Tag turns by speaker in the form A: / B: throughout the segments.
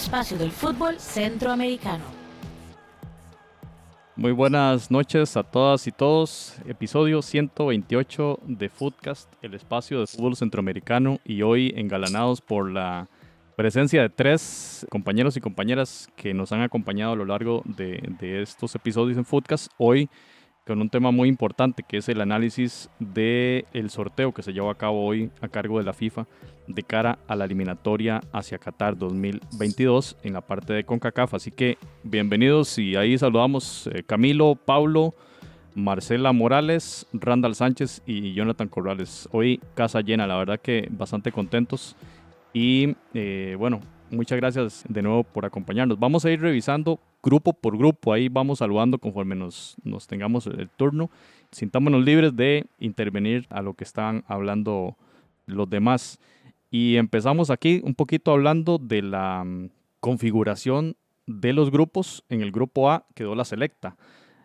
A: espacio del fútbol centroamericano.
B: Muy buenas noches a todas y todos. Episodio 128 de Footcast, el espacio de fútbol centroamericano y hoy engalanados por la presencia de tres compañeros y compañeras que nos han acompañado a lo largo de, de estos episodios en Footcast. Hoy con un tema muy importante que es el análisis del el sorteo que se llevó a cabo hoy a cargo de la FIFA de cara a la eliminatoria hacia Qatar 2022 en la parte de CONCACAF. Así que bienvenidos y ahí saludamos eh, Camilo, Pablo, Marcela Morales, Randall Sánchez y Jonathan Corrales. Hoy casa llena, la verdad que bastante contentos y eh, bueno, muchas gracias de nuevo por acompañarnos. Vamos a ir revisando grupo por grupo. Ahí vamos saludando conforme nos, nos tengamos el turno. Sintámonos libres de intervenir a lo que están hablando los demás. Y empezamos aquí un poquito hablando de la mm, configuración de los grupos. En el grupo A quedó la selecta.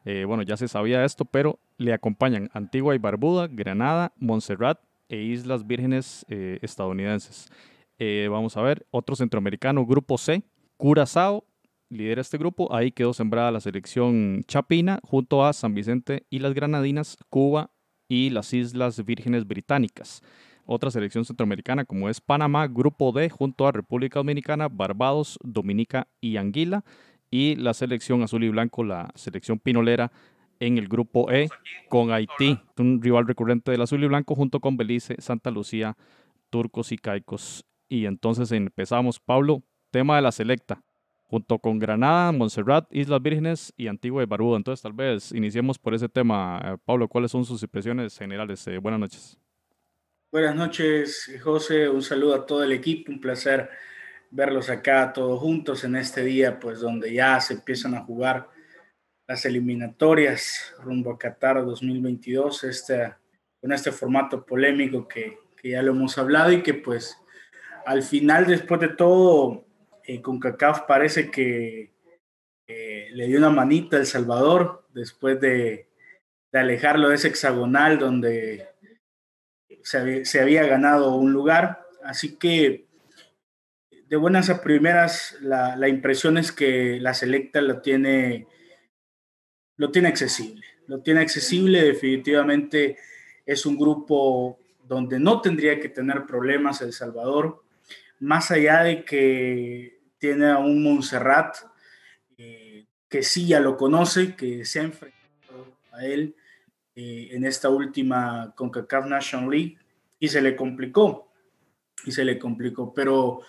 B: Eh, bueno, ya se sabía esto, pero le acompañan Antigua y Barbuda, Granada, Montserrat e Islas Vírgenes eh, estadounidenses. Eh, vamos a ver, otro centroamericano, grupo C, Curazao, lidera este grupo. Ahí quedó sembrada la selección chapina junto a San Vicente y las Granadinas, Cuba y las Islas Vírgenes Británicas. Otra selección centroamericana como es Panamá, grupo D, junto a República Dominicana, Barbados, Dominica y Anguila. Y la selección azul y blanco, la selección pinolera, en el grupo E con Haití, un rival recurrente del azul y blanco junto con Belice, Santa Lucía, Turcos y Caicos. Y entonces empezamos, Pablo, tema de la selecta junto con Granada, Montserrat, Islas Vírgenes y Antigua y Barbuda. Entonces, tal vez iniciemos por ese tema. Eh, Pablo, ¿cuáles son sus impresiones generales? Eh, buenas noches.
C: Buenas noches, José. Un saludo a todo el equipo. Un placer verlos acá todos juntos en este día, pues donde ya se empiezan a jugar las eliminatorias rumbo a Qatar 2022, este, con este formato polémico que, que ya lo hemos hablado y que pues al final, después de todo, eh, con CACAF parece que eh, le dio una manita a El Salvador después de, alejarlo de ese hexagonal donde se había, ganado un lugar. Así que de buenas a primeras, la, impresión es que la selecta lo tiene, lo tiene accesible. Lo tiene accesible, definitivamente es un grupo donde no tendría que tener problemas El Salvador, más allá de que tiene a un Montserrat eh, que sí ya lo conoce, que se ha enfrentado a él eh, en esta última CONCACAF National League y se le complicó, y se le complicó. Pero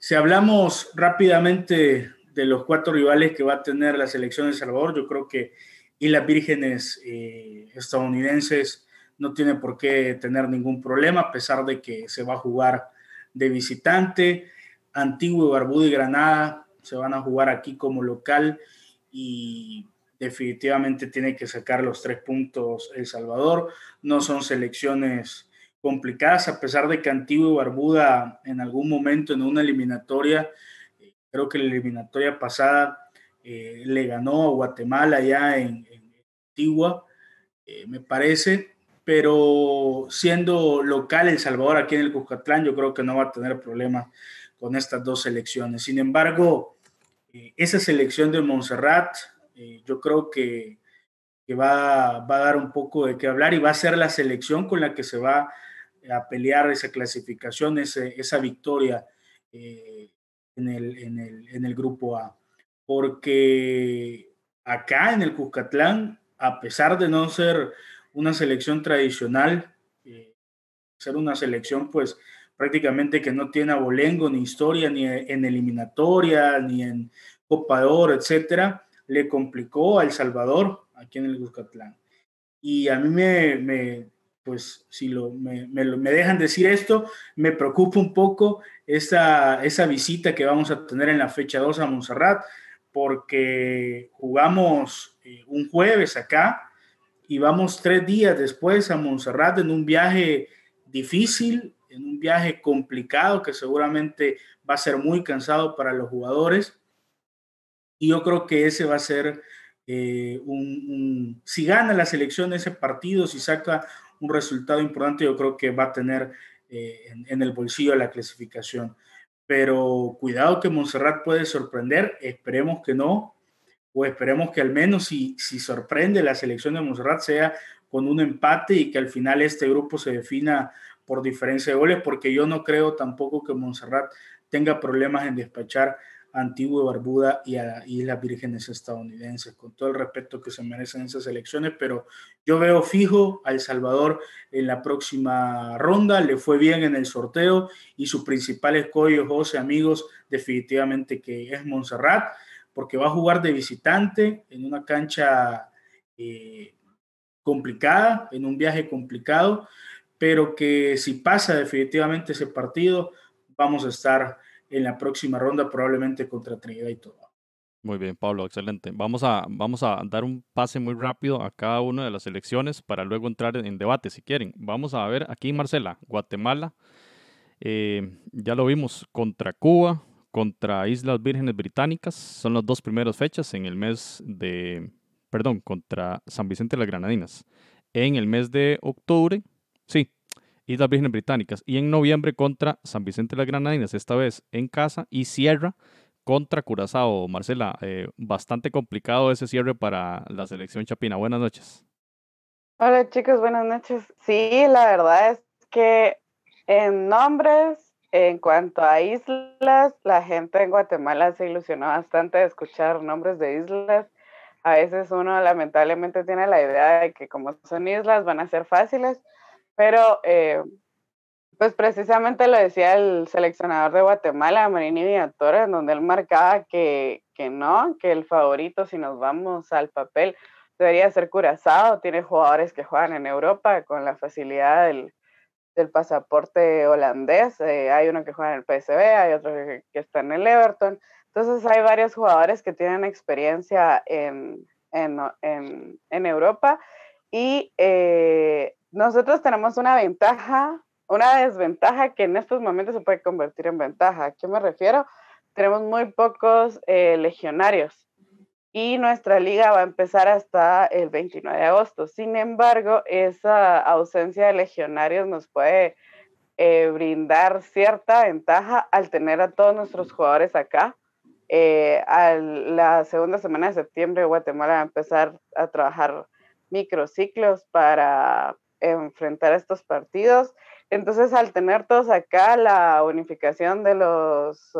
C: si hablamos rápidamente de los cuatro rivales que va a tener la selección de Salvador, yo creo que y las vírgenes eh, estadounidenses no tiene por qué tener ningún problema, a pesar de que se va a jugar de visitante. Antiguo, Barbudo y Granada se van a jugar aquí como local y definitivamente tiene que sacar los tres puntos El Salvador. No son selecciones complicadas, a pesar de que Antiguo y Barbuda en algún momento en una eliminatoria, creo que la eliminatoria pasada eh, le ganó a Guatemala ya en, Antigua, eh, me parece, pero siendo local El Salvador aquí en el Cuscatlán, yo creo que no va a tener problemas con estas dos selecciones. Sin embargo, eh, esa selección de Montserrat, eh, yo creo que, va, a dar un poco de qué hablar y va a ser la selección con la que se va a pelear esa clasificación, esa victoria eh, en, el, en, el, grupo A. Porque acá en el Cuscatlán, a pesar de no ser una selección tradicional, ser una selección pues prácticamente que no tiene abolengo ni historia ni en eliminatoria ni en Copa de Oro, etcétera, le complicó a El Salvador aquí en el Cuscatlán. Y a mí me, me pues si lo, me, me, me, dejan decir esto, me preocupa un poco esa, esa visita que vamos a tener en la fecha 2 a Montserrat, porque jugamos eh, un jueves acá y vamos tres días después a Montserrat en un viaje difícil, en un viaje complicado que seguramente va a ser muy cansado para los jugadores. Y yo creo que ese va a ser eh, un, si gana la selección ese partido, si saca un resultado importante, yo creo que va a tener eh, en, el bolsillo la clasificación. pero cuidado que Montserrat puede sorprender, esperemos que no, o esperemos que al menos si, si sorprende la selección de Montserrat sea con un empate y que al final este grupo se defina por diferencia de goles, porque yo no creo tampoco que Montserrat tenga problemas en despachar a Antigua y Barbuda y a Islas Vírgenes estadounidenses, con todo el respeto que se merecen esas elecciones, pero yo veo fijo a El Salvador en la próxima ronda, le fue bien en el sorteo y su principal escollo, José, amigos, definitivamente que es Montserrat, porque va a jugar de visitante en una cancha eh, complicada, en un viaje complicado, pero que si pasa definitivamente ese partido, vamos a estar en la próxima ronda, probablemente contra Trinidad y todo.
B: Muy bien, Pablo, excelente. Vamos a, vamos a dar un pase muy rápido a cada una de las elecciones para luego entrar en debate, si quieren. Vamos a ver aquí, Marcela, Guatemala. Eh, ya lo vimos contra Cuba, contra Islas Vírgenes Británicas. Son las dos primeras fechas en el mes de, perdón, contra San Vicente de las Granadinas. En el mes de octubre, sí, Islas Vírgenes Británicas. Y en noviembre contra San Vicente de las Granadinas, esta vez en casa. Y cierra contra Curazao. Marcela, eh, bastante complicado ese cierre para la selección chapina. Buenas noches.
D: Hola chicos, buenas noches. Sí, la verdad es que en nombres, en cuanto a islas, la gente en Guatemala se ilusionó bastante de escuchar nombres de islas. A veces uno lamentablemente tiene la idea de que como son islas van a ser fáciles, pero, eh, pues precisamente lo decía el seleccionador de Guatemala, Marini Villatora, en donde él marcaba que, que no, que el favorito, si nos vamos al papel, debería ser Curazao. Tiene jugadores que juegan en Europa con la facilidad del, del pasaporte holandés. Eh, hay uno que juega en el PSV, hay otro que, está en el Everton. Entonces hay varios jugadores que tienen experiencia en, en, en, en Europa y eh, nosotros tenemos una ventaja, una desventaja que en estos momentos se puede convertir en ventaja. ¿A qué me refiero? Tenemos muy pocos eh, legionarios y nuestra liga va a empezar hasta el 29 de agosto. Sin embargo, esa ausencia de legionarios nos puede eh, brindar cierta ventaja al tener a todos nuestros jugadores acá. Eh, a la segunda semana de septiembre, Guatemala va a empezar a trabajar microciclos para enfrentar estos partidos. Entonces, al tener todos acá la unificación de los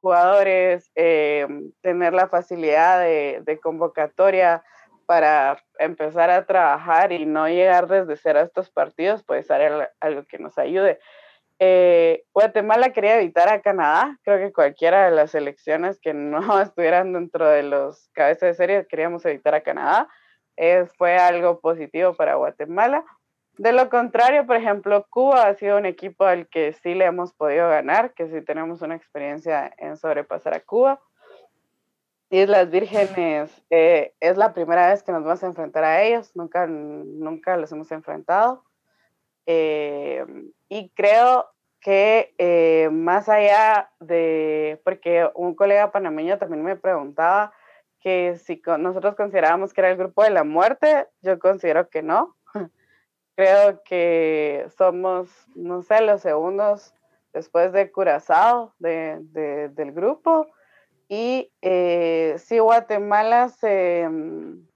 D: jugadores, eh, tener la facilidad de, convocatoria para empezar a trabajar y no llegar desde cero a estos partidos, puede ser algo que nos ayude. Eh, Guatemala quería evitar a Canadá, creo que cualquiera de las selecciones que no estuvieran dentro de los cabezas de serie queríamos evitar a Canadá. Eh, fue algo positivo para Guatemala. De lo contrario, por ejemplo, Cuba ha sido un equipo al que sí le hemos podido ganar, que sí tenemos una experiencia en sobrepasar a Cuba. Islas Vírgenes eh, es la primera vez que nos vamos a enfrentar a ellos, nunca, nunca los hemos enfrentado. Eh, y creo que eh, más allá de, porque un colega panameño también me preguntaba que si nosotros considerábamos que era el grupo de la muerte, yo considero que no. Creo que somos, no sé, los segundos después de Curazao de, del grupo. Y eh, si Guatemala se mm,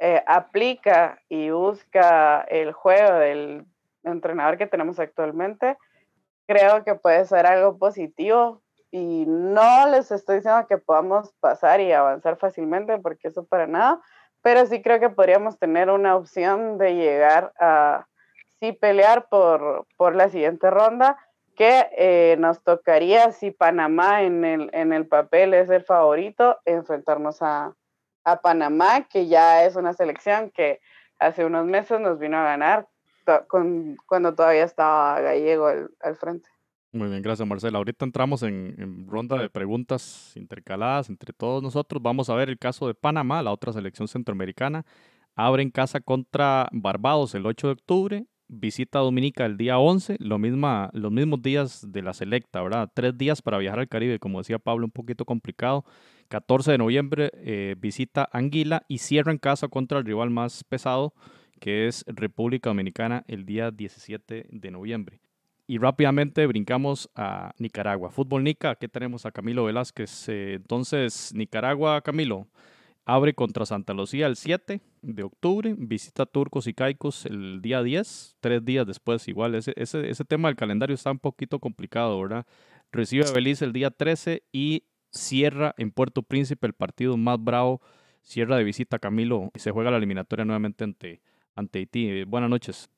D: eh, aplica y busca el juego del entrenador que tenemos actualmente, creo que puede ser algo positivo. Y no les estoy diciendo que podamos pasar y avanzar fácilmente, porque eso para nada, pero sí creo que podríamos tener una opción de llegar a sí pelear por, por la siguiente ronda, que eh, nos tocaría, si Panamá en el, en el papel es el favorito, enfrentarnos a, a Panamá, que ya es una selección que hace unos meses nos vino a ganar con, cuando todavía estaba Gallego al, al frente.
B: Muy bien, gracias Marcela. Ahorita entramos en, ronda de preguntas intercaladas entre todos nosotros. Vamos a ver el caso de Panamá, la otra selección centroamericana. Abre en casa contra Barbados el 8 de octubre, visita Dominica el día 11, lo misma, los mismos días de la selecta, ¿verdad? Tres días para viajar al Caribe, como decía Pablo, un poquito complicado. 14 de noviembre eh, visita Anguila y cierra en casa contra el rival más pesado, que es República Dominicana, el día 17 de noviembre. Y rápidamente brincamos a Nicaragua. Fútbol Nica, aquí tenemos a Camilo Velázquez. Eh, entonces, Nicaragua, Camilo, abre contra Santa Lucía el 7 de octubre, visita Turcos y Caicos el día 10, tres días después igual. Ese, ese, ese tema del calendario está un poquito complicado, ¿verdad? Recibe a Belice el día 13 y cierra en Puerto Príncipe el partido más bravo. Cierra de visita Camilo y se juega la eliminatoria nuevamente ante, ante Haití. Buenas noches.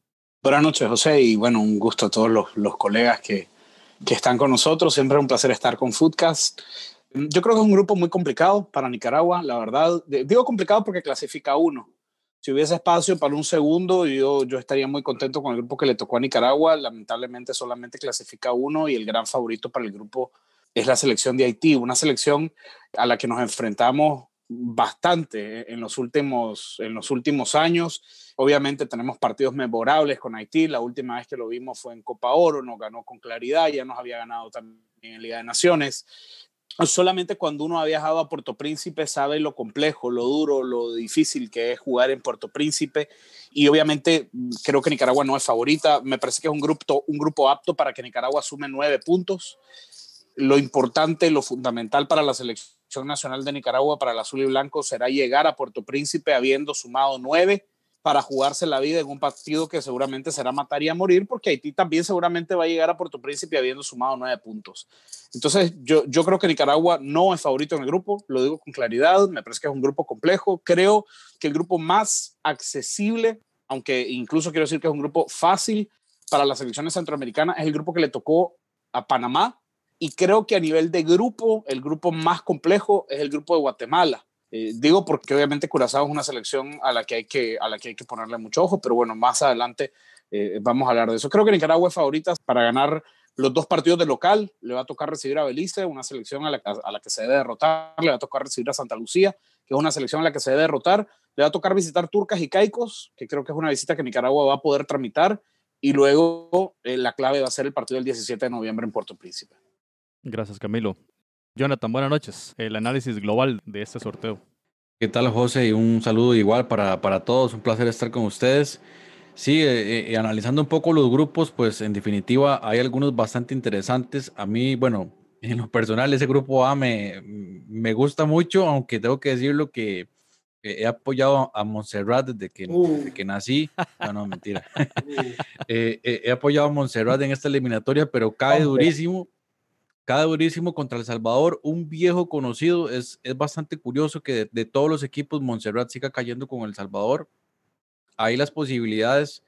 E: Buenas noches, José, y bueno, un gusto a todos los, los colegas que, que, están con nosotros. Siempre es un placer estar con Foodcast. Yo creo que es un grupo muy complicado para Nicaragua, la verdad. Digo complicado porque clasifica uno. Si hubiese espacio para un segundo, yo, yo estaría muy contento con el grupo que le tocó a Nicaragua. Lamentablemente solamente clasifica uno y el gran favorito para el grupo es la selección de Haití, una selección a la que nos enfrentamos bastante en los últimos, en los últimos años. Obviamente tenemos partidos memorables con Haití. La última vez que lo vimos fue en Copa Oro, nos ganó con claridad, ya nos había ganado también en Liga de Naciones. Solamente cuando uno ha viajado a Puerto Príncipe sabe lo complejo, lo duro, lo difícil que es jugar en Puerto Príncipe. Y obviamente creo que Nicaragua no es favorita. Me parece que es un grupo, un grupo apto para que Nicaragua sume nueve puntos lo importante, lo fundamental para la selección nacional de Nicaragua, para el azul y blanco, será llegar a Puerto Príncipe habiendo sumado nueve para jugarse la vida en un partido que seguramente será matar y a morir, porque Haití también seguramente va a llegar a Puerto Príncipe habiendo sumado nueve puntos. Entonces, yo, yo creo que Nicaragua no es favorito en el grupo, lo digo con claridad, me parece que es un grupo complejo, creo que el grupo más accesible, aunque incluso quiero decir que es un grupo fácil para las selecciones centroamericanas, es el grupo que le tocó a Panamá, y creo que a nivel de grupo, el grupo más complejo es el grupo de Guatemala. Eh, digo porque obviamente Curazao es una selección a la que hay que, a la que, hay que ponerle mucho ojo, pero bueno, más adelante eh, vamos a hablar de eso. Creo que Nicaragua es favorita para ganar los dos partidos de local. Le va a tocar recibir a Belice, una selección a la, a la que se debe derrotar. Le va a tocar recibir a Santa Lucía, que es una selección a la que se debe derrotar. Le va a tocar visitar Turcas y Caicos, que creo que es una visita que Nicaragua va a poder tramitar. Y luego eh, la clave va a ser el partido del 17 de noviembre en Puerto Príncipe.
B: Gracias, Camilo. Jonathan, buenas noches. El análisis global de este sorteo.
F: ¿Qué tal, José? Y un saludo igual para, para todos. Un placer estar con ustedes. Sí, eh, eh, analizando un poco los grupos, pues en definitiva hay algunos bastante interesantes. A mí, bueno, en lo personal, ese grupo A me, me gusta mucho, aunque tengo que decirlo que he apoyado a Montserrat desde que, uh. que nací. No, no, mentira. Uh. he apoyado a Montserrat en esta eliminatoria, pero cae durísimo durísimo contra El Salvador, un viejo conocido. Es, es bastante curioso que de, todos los equipos Montserrat siga cayendo con El Salvador. Ahí las posibilidades,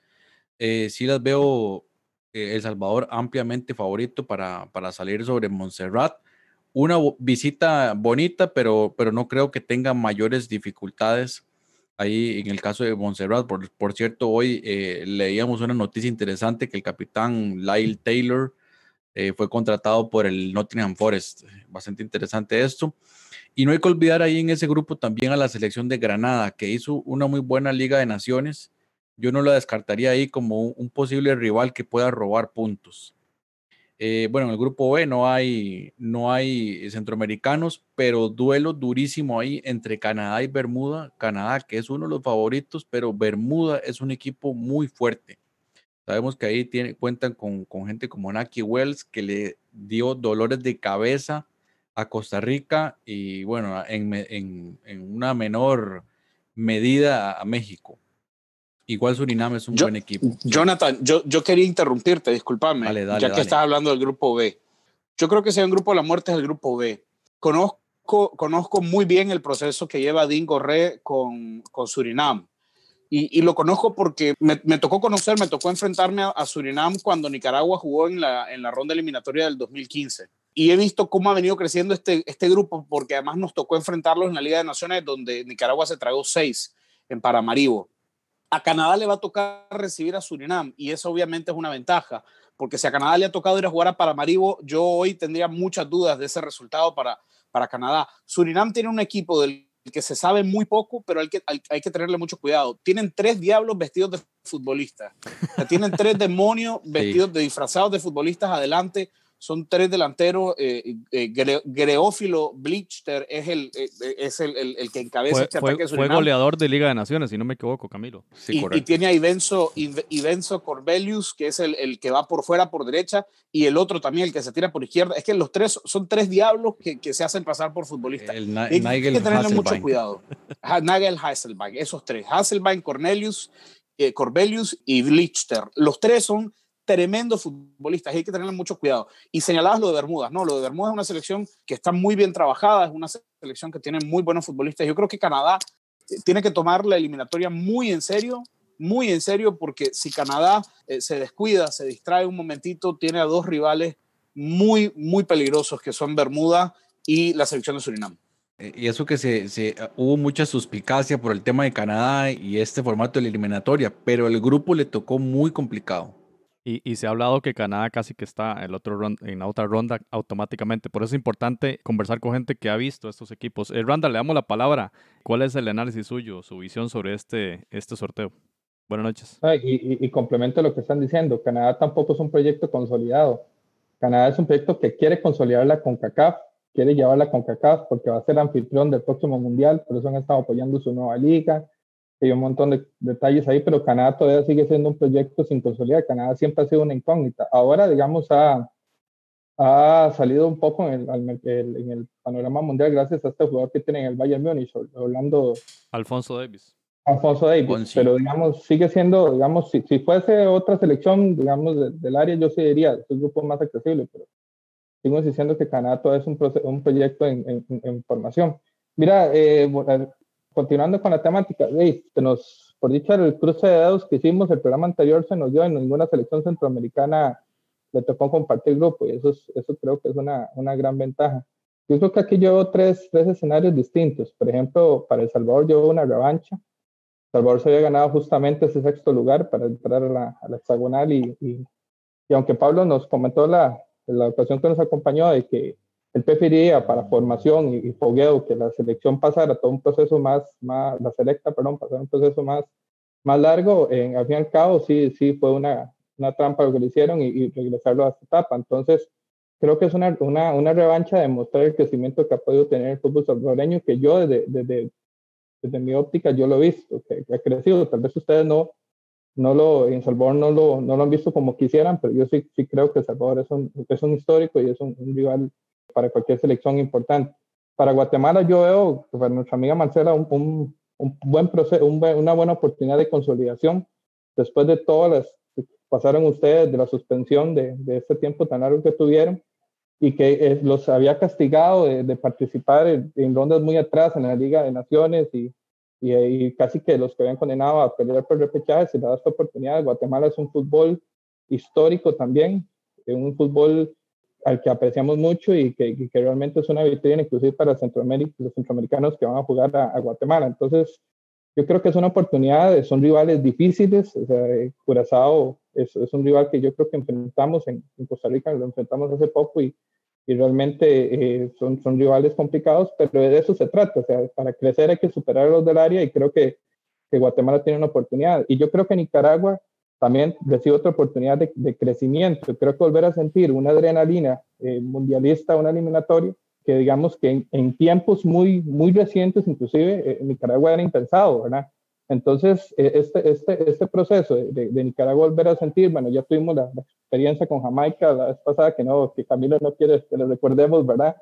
F: eh, sí las veo eh, El Salvador ampliamente favorito para, para salir sobre Montserrat. Una visita bonita, pero, pero no creo que tenga mayores dificultades ahí en el caso de Montserrat. Por, por cierto, hoy eh, leíamos una noticia interesante que el capitán Lyle Taylor eh, fue contratado por el Nottingham Forest. Bastante interesante esto. Y no hay que olvidar ahí en ese grupo también a la selección de Granada, que hizo una muy buena Liga de Naciones. Yo no la descartaría ahí como un, posible rival que pueda robar puntos. Eh, bueno, en el grupo B no hay, no hay centroamericanos, pero duelo durísimo ahí entre Canadá y Bermuda. Canadá, que es uno de los favoritos, pero Bermuda es un equipo muy fuerte. Sabemos que ahí tiene, cuentan con, con, gente como Naki Wells, que le dio dolores de cabeza a Costa Rica y bueno, en, en, en una menor medida a México. Igual Surinam es un buen equipo.
E: Jonathan, yo, yo quería interrumpirte, discúlpame, ya que estás hablando del grupo B. Yo creo que hay un grupo de la muerte es el grupo B. Conozco, conozco muy bien el proceso que lleva Dingo Re con, con Surinam y, lo conozco porque me, tocó conocer, me tocó enfrentarme a, Surinam cuando Nicaragua jugó en la, en la ronda eliminatoria del 2015. Y he visto cómo ha venido creciendo este, este grupo, porque además nos tocó enfrentarlos en la Liga de Naciones, donde Nicaragua se tragó seis en Paramaribo. A Canadá le va a tocar recibir a Surinam, y eso obviamente es una ventaja, porque si a Canadá le ha tocado ir a jugar a Paramaribo, yo hoy tendría muchas dudas de ese resultado para, para Canadá. Surinam tiene un equipo del que se sabe muy poco, pero hay que, hay, que tenerle mucho cuidado. Tienen tres diablos vestidos de futbolistas. tienen tres demonios vestidos de disfrazados de futbolistas adelante. Son tres delanteros. Eh, eh Greófilo Blichter es el, eh, es el, el, que encabeza
B: fue,
E: este
B: fue,
E: ataque.
B: Fue goleador de Liga de Naciones, si no me equivoco, Camilo.
E: Sí, y, y, tiene a Ivenzo, Ivenzo Corbelius, que es el, el, que va por fuera, por derecha, y el otro también, el que se tira por izquierda. Es que los tres son tres diablos que, que se hacen pasar por futbolistas.
F: El
E: hay,
F: hay
E: que tenerle mucho cuidado. Nagel Hasselbank, esos tres. Hasselbank, Cornelius, eh, Corbelius y Blichter. Los tres son tremendos futbolistas, hay que tenerle mucho cuidado. Y señalabas lo de Bermudas, ¿no? Lo de Bermudas es una selección que está muy bien trabajada, es una selección que tiene muy buenos futbolistas. Yo creo que Canadá eh, tiene que tomar la eliminatoria muy en serio, muy en serio, porque si Canadá eh, se descuida, se distrae un momentito, tiene a dos rivales muy, muy peligrosos que son Bermuda y la selección de Surinam.
F: Eh, y eso que se, se, hubo mucha suspicacia por el tema de Canadá y este formato de la eliminatoria, pero el grupo le tocó muy complicado.
B: Y, se ha hablado que Canadá casi que está en la otra ronda automáticamente. Por eso es importante conversar con gente que ha visto estos equipos. Eh, Randa, le damos la palabra. ¿Cuál es el análisis suyo, su visión sobre este, este sorteo? Buenas noches.
G: y, complemento lo que están diciendo. Canadá tampoco es un proyecto consolidado. Canadá es un proyecto que quiere consolidar la CONCACAF, quiere llevarla con CONCACAF porque va a ser anfitrión del próximo mundial. Por eso han estado apoyando su nueva liga hay un montón de detalles ahí, pero Canadá todavía sigue siendo un proyecto sin consolidar. Canadá siempre ha sido una incógnita. Ahora, digamos, ha, ha salido un poco en el, en el, panorama mundial gracias a este jugador que tiene en el Bayern Múnich, Orlando.
B: Alfonso Davis.
G: Alfonso Davis, pero digamos, sigue siendo, digamos, si, si fuese otra selección, digamos, del área, yo sí diría, es un grupo más accesible, pero sigo diciendo que Canadá todavía es un, un proyecto en, en, en, formación. Mira, eh, continuando con la temática, nos, por dicho el cruce de dedos que hicimos, el programa anterior se nos dio, en ninguna selección centroamericana le tocó compartir grupo y eso, eso creo que es una, una gran ventaja. Yo creo que aquí llevo tres, tres escenarios distintos. Por ejemplo, para El Salvador llevo una revancha. El Salvador se había ganado justamente ese sexto lugar para entrar a la, a la hexagonal y, y, y, aunque Pablo nos comentó la, la ocasión que nos acompañó de que él preferiría para formación y, y, fogueo que la selección pasara todo un proceso más, más la selecta, perdón, pasara un proceso más, más largo. En, al fin y al cabo, sí, sí fue una, una trampa lo que le hicieron y, y regresarlo a esta etapa. Entonces, creo que es una, una, una, revancha de mostrar el crecimiento que ha podido tener el fútbol salvadoreño, que yo desde, desde, desde mi óptica yo lo he visto, que, que, ha crecido. Tal vez ustedes no, no lo, en Salvador no lo, no lo han visto como quisieran, pero yo sí, sí creo que Salvador es un, es un histórico y es un, un rival para cualquier selección importante. Para Guatemala yo veo, para nuestra amiga Marcela, un, un, un buen proceso, un, una buena oportunidad de consolidación después de todas las que pasaron ustedes de la suspensión de, de este tiempo tan largo que tuvieron y que los había castigado de, de participar en, en, rondas muy atrás en la Liga de Naciones y, y, y, casi que los que habían condenado a pelear por repechaje se le da esta oportunidad. Guatemala es un fútbol histórico también, un fútbol al que apreciamos mucho y que, que, realmente es una vitrina inclusive para Centroamérica, los centroamericanos que van a jugar a, Guatemala. Entonces, yo creo que es una oportunidad, son rivales difíciles, o sea, Curazao es, un rival que yo creo que enfrentamos en, en Costa Rica, lo enfrentamos hace poco y, y realmente eh, son, son rivales complicados, pero de eso se trata, o sea, para crecer hay que superar a los del área y creo que, que Guatemala tiene una oportunidad. Y yo creo que Nicaragua también recibe otra oportunidad de, de, crecimiento. Creo que volver a sentir una adrenalina eh, mundialista, una eliminatoria, que digamos que en, en tiempos muy, muy recientes, inclusive eh, Nicaragua era impensado, ¿verdad? Entonces, eh, este, este, este proceso de, de, Nicaragua volver a sentir, bueno, ya tuvimos la, la, experiencia con Jamaica la vez pasada, que no, que Camilo no quiere que lo recordemos, ¿verdad?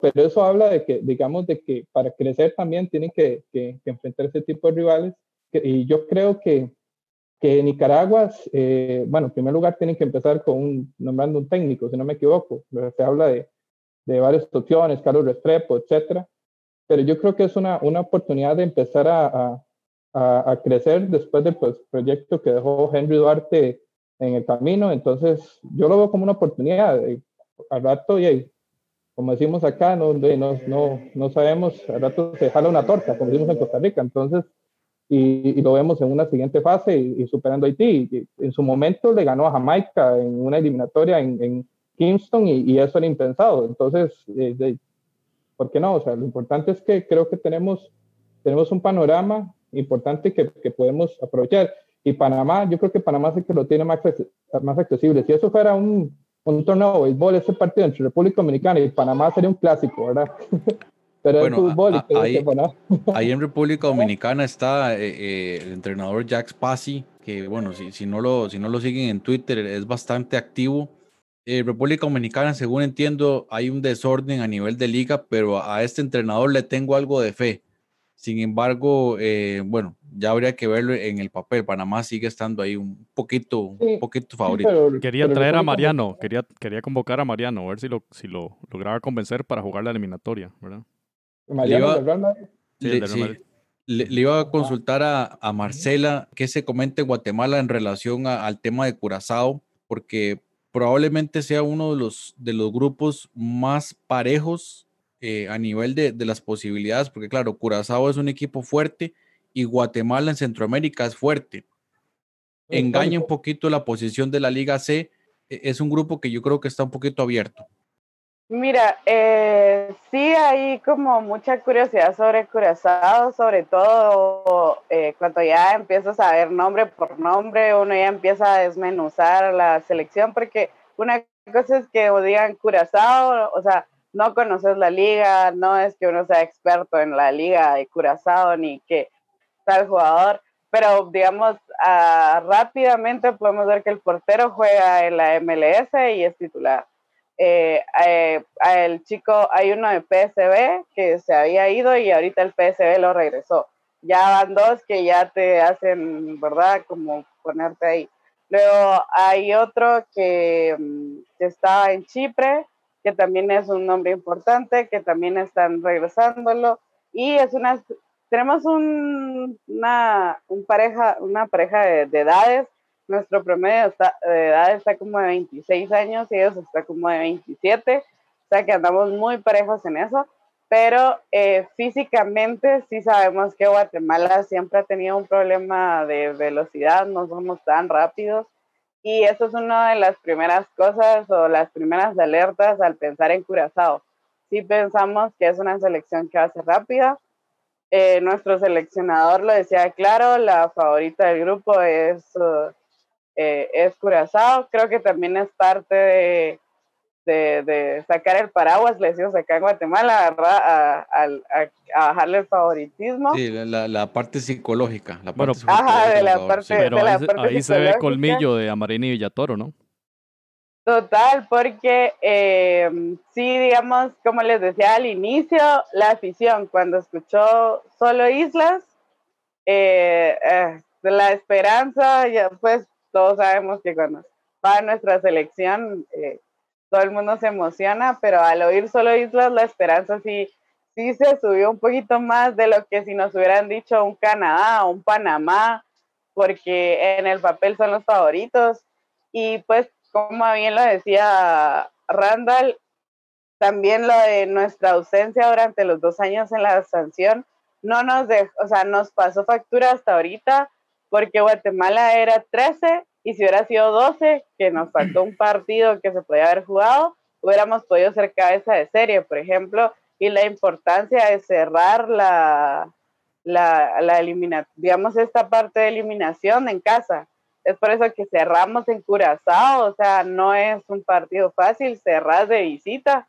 G: Pero eso habla de que, digamos, de que para crecer también tienen que, que, que enfrentar ese tipo de rivales. Y yo creo que, que Nicaragua, eh, bueno, en primer lugar tienen que empezar con un, nombrando un técnico, si no me equivoco. Se habla de, de varias opciones, Carlos Restrepo, etcétera. Pero yo creo que es una, una oportunidad de empezar a, a, a, crecer después del pues, proyecto que dejó Henry Duarte en el camino. Entonces, yo lo veo como una oportunidad. al rato, y como decimos acá, no, no, no, no sabemos, al rato se jala una torta, como decimos en Costa Rica. Entonces, y, y, lo vemos en una siguiente fase y, y superando a Haití. Y en su momento le ganó a Jamaica en una eliminatoria en, en Kingston y, eso era impensado. Entonces, eh, de, ¿por qué no? O sea, lo importante es que creo que tenemos, tenemos un panorama importante que, que podemos aprovechar. Y Panamá, yo creo que Panamá es el que lo tiene más, más accesible. Si eso fuera un, un torneo de béisbol, ese partido entre República Dominicana y Panamá sería un clásico, ¿verdad? Pero
F: bueno,
G: fútbol.
F: ahí, ahí, en República Dominicana está eh, eh, el entrenador Jack Spassi, que bueno, si, si, no lo, si no lo siguen en Twitter, es bastante activo. Eh, República Dominicana, según entiendo, hay un desorden a nivel de liga, pero a este entrenador le tengo algo de fe. Sin embargo, bueno, ya habría que verlo en el papel. Panamá sigue estando ahí un poquito, un poquito favorito.
B: quería traer a Mariano, quería, quería convocar a Mariano, a ver si lo, si lo lograba convencer para jugar la eliminatoria, ¿verdad?
F: Le iba, a consultar a, Marcela qué se comenta en Guatemala en relación al tema de Curazao, porque probablemente sea uno de los, de los grupos más parejos eh, a nivel de, las posibilidades, porque claro, Curazao es un equipo fuerte y Guatemala en Centroamérica es fuerte. Engaña un poquito la posición de la Liga C, e, es un grupo que yo creo que está un poquito abierto.
D: Mira, eh, sí hay como mucha curiosidad sobre Curazao, sobre todo eh, cuando ya empiezas a ver nombre por nombre, uno ya empieza a desmenuzar la selección, porque una cosa es que digan Curazao, o sea, no conoces la liga, no es que uno sea experto en la liga de Curazao ni que tal jugador, pero digamos, ah, rápidamente podemos ver que el portero juega en la MLS y es titular eh, eh, el chico, hay uno de PSB que se había ido y ahorita el PSB lo regresó. Ya van dos que ya te hacen, ¿verdad? Como ponerte ahí. Luego hay otro que, mm, que está en Chipre, que también es un nombre importante, que también están regresándolo. Y es una, tenemos un, una, un pareja, una pareja de, de edades nuestro promedio de edad está como de 26 años y ellos está como de 27, o sea que andamos muy parejos en eso, pero eh, físicamente sí sabemos que Guatemala siempre ha tenido un problema de velocidad, no somos tan rápidos y eso es una de las primeras cosas o las primeras alertas al pensar en Curazao. Sí pensamos que es una selección que va a ser rápida, eh, nuestro seleccionador lo decía claro, la favorita del grupo es uh, eh, es Curazao, creo que también es parte de, de, sacar el paraguas, le decimos acá en Guatemala, a, a, a, bajarle el favoritismo.
F: Sí, la, la parte psicológica. La
D: parte ajá, de la parte,
B: de la ahí, ahí se ve colmillo de Amarini y Villatoro, ¿no?
D: Total, porque eh, sí, digamos, como les decía al inicio, la afición cuando escuchó solo Islas, eh, eh, la esperanza, ya pues todos sabemos que cuando va a nuestra selección, eh, todo el mundo se emociona, pero al oír solo Islas, la esperanza sí, sí se subió un poquito más de lo que si nos hubieran dicho un Canadá un Panamá, porque en el papel son los favoritos. Y pues, como bien lo decía Randall, también lo de nuestra ausencia durante los dos años en la sanción no nos dejó, o sea, nos pasó factura hasta ahorita porque Guatemala era 13 y si hubiera sido 12, que nos faltó un partido que se podía haber jugado, hubiéramos podido ser cabeza de serie, por ejemplo, y la importancia de cerrar la, la, la eliminación, digamos, esta parte de eliminación en casa. Es por eso que cerramos en Curazao, o sea, no es un partido fácil, cerrar de visita,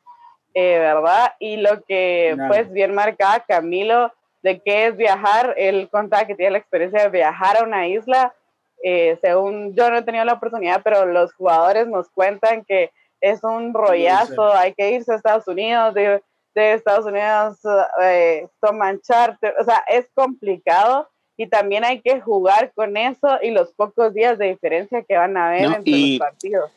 D: eh, ¿verdad? Y lo que, pues, bien marcaba Camilo, de qué es viajar. Él contaba que tiene la experiencia de viajar a una isla. Eh, según yo no he tenido la oportunidad, pero los jugadores nos cuentan que es un rollazo, hay que irse a Estados Unidos, de, de Estados Unidos eh, toman charter, o sea, es complicado y también hay que jugar con eso y los pocos días de diferencia que van a haber entre los partidos.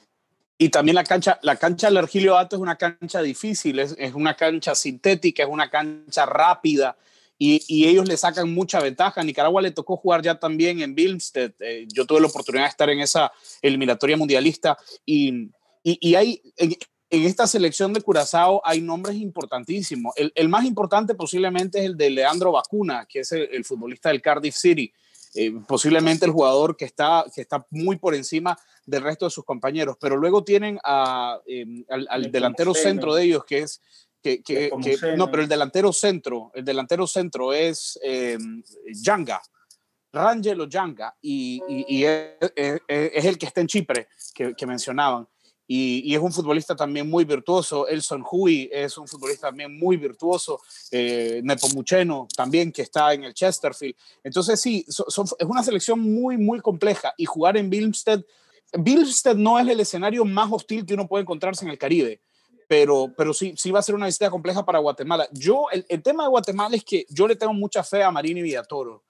E: Y también la cancha, la cancha del Ergilio Ato es una cancha difícil, es, es, una cancha sintética, es una cancha rápida, y, ellos le sacan mucha ventaja. A Nicaragua le tocó jugar ya también en Bilmstead. Eh, yo tuve la oportunidad de estar en esa eliminatoria mundialista y, y, hay, en, esta selección de Curazao hay nombres importantísimos. El, el, más importante posiblemente es el de Leandro Vacuna, que es el, futbolista del Cardiff City. Eh, posiblemente el jugador que está, que está muy por encima del resto de sus compañeros, pero luego tienen a, em, al, al delantero centro de ellos, que es que, que, no, pero el delantero centro, el delantero centro es eh, Yanga, Rangelo Yanga, y, y, es, el que está en Chipre, que, que mencionaban. y, es un futbolista también muy virtuoso. Elson Hui es un futbolista también muy virtuoso. Eh, Nepomuceno también, que está en el Chesterfield. Entonces, sí, es una selección muy, muy compleja. Y jugar en Bilmstead, Bilmstead no es el escenario más hostil que uno puede encontrarse en el Caribe. Pero, pero sí, sí va a ser una visita compleja para Guatemala. Yo, el, el tema de Guatemala es que yo le tengo mucha fe a Marini Villatoro.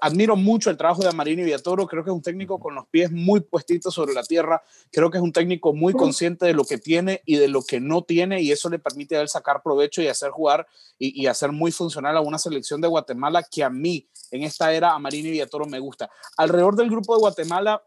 E: Admiro mucho el trabajo de Amarini Villatoro, creo que es un técnico con los pies muy puestitos sobre la tierra, creo que es un técnico muy consciente de lo que tiene y de lo que no tiene y eso le permite a él sacar provecho y hacer jugar y, hacer muy funcional a una selección de Guatemala que a mí en esta era Amarini Villatoro me gusta. Alrededor del grupo de Guatemala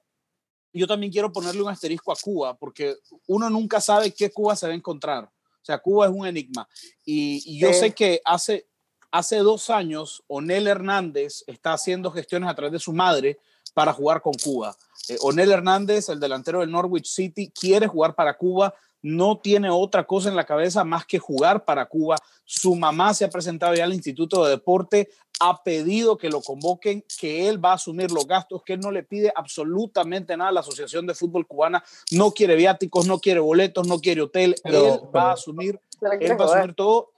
E: yo también quiero ponerle un asterisco a Cuba porque uno nunca sabe qué Cuba se va a encontrar. O sea, Cuba es un enigma. Y, yo sé que hace, Hace dos años, Onel Hernández está haciendo gestiones a través de su madre para jugar con Cuba. Eh, Onel Hernández, el delantero del Norwich City, quiere jugar para Cuba, no tiene otra cosa en la cabeza más que jugar para Cuba. Su mamá se ha presentado ya al Instituto de Deporte, ha pedido que lo convoquen, que él va a asumir los gastos, que él no le pide absolutamente nada a la Asociación de Fútbol Cubana, no quiere viáticos, no quiere boletos, no quiere hotel, él va a asumir, él va a asumir todo.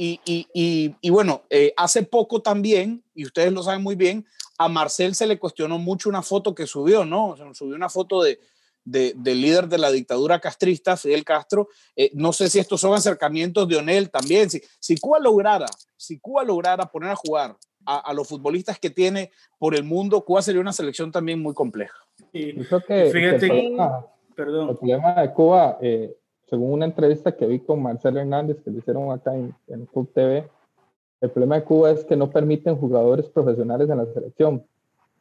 E: Y, y, y, bueno, eh, hace poco también, y ustedes lo saben muy bien, a Marcel se le cuestionó mucho una foto que subió, ¿no? subió una foto de, de, del líder de la dictadura castrista, Fidel Castro. Eh, no sé si estos son acercamientos de Onel también. Si, si Cuba lograra, si Cuba lograra poner a jugar a, los futbolistas que tiene por el mundo, Cuba sería una selección también muy compleja.
G: Y, que, fíjate, que perdón. el problema de Cuba eh, según una entrevista que vi con Marcelo Hernández que le hicieron acá en, en Club TV, el problema de Cuba es que no permiten jugadores profesionales en la selección.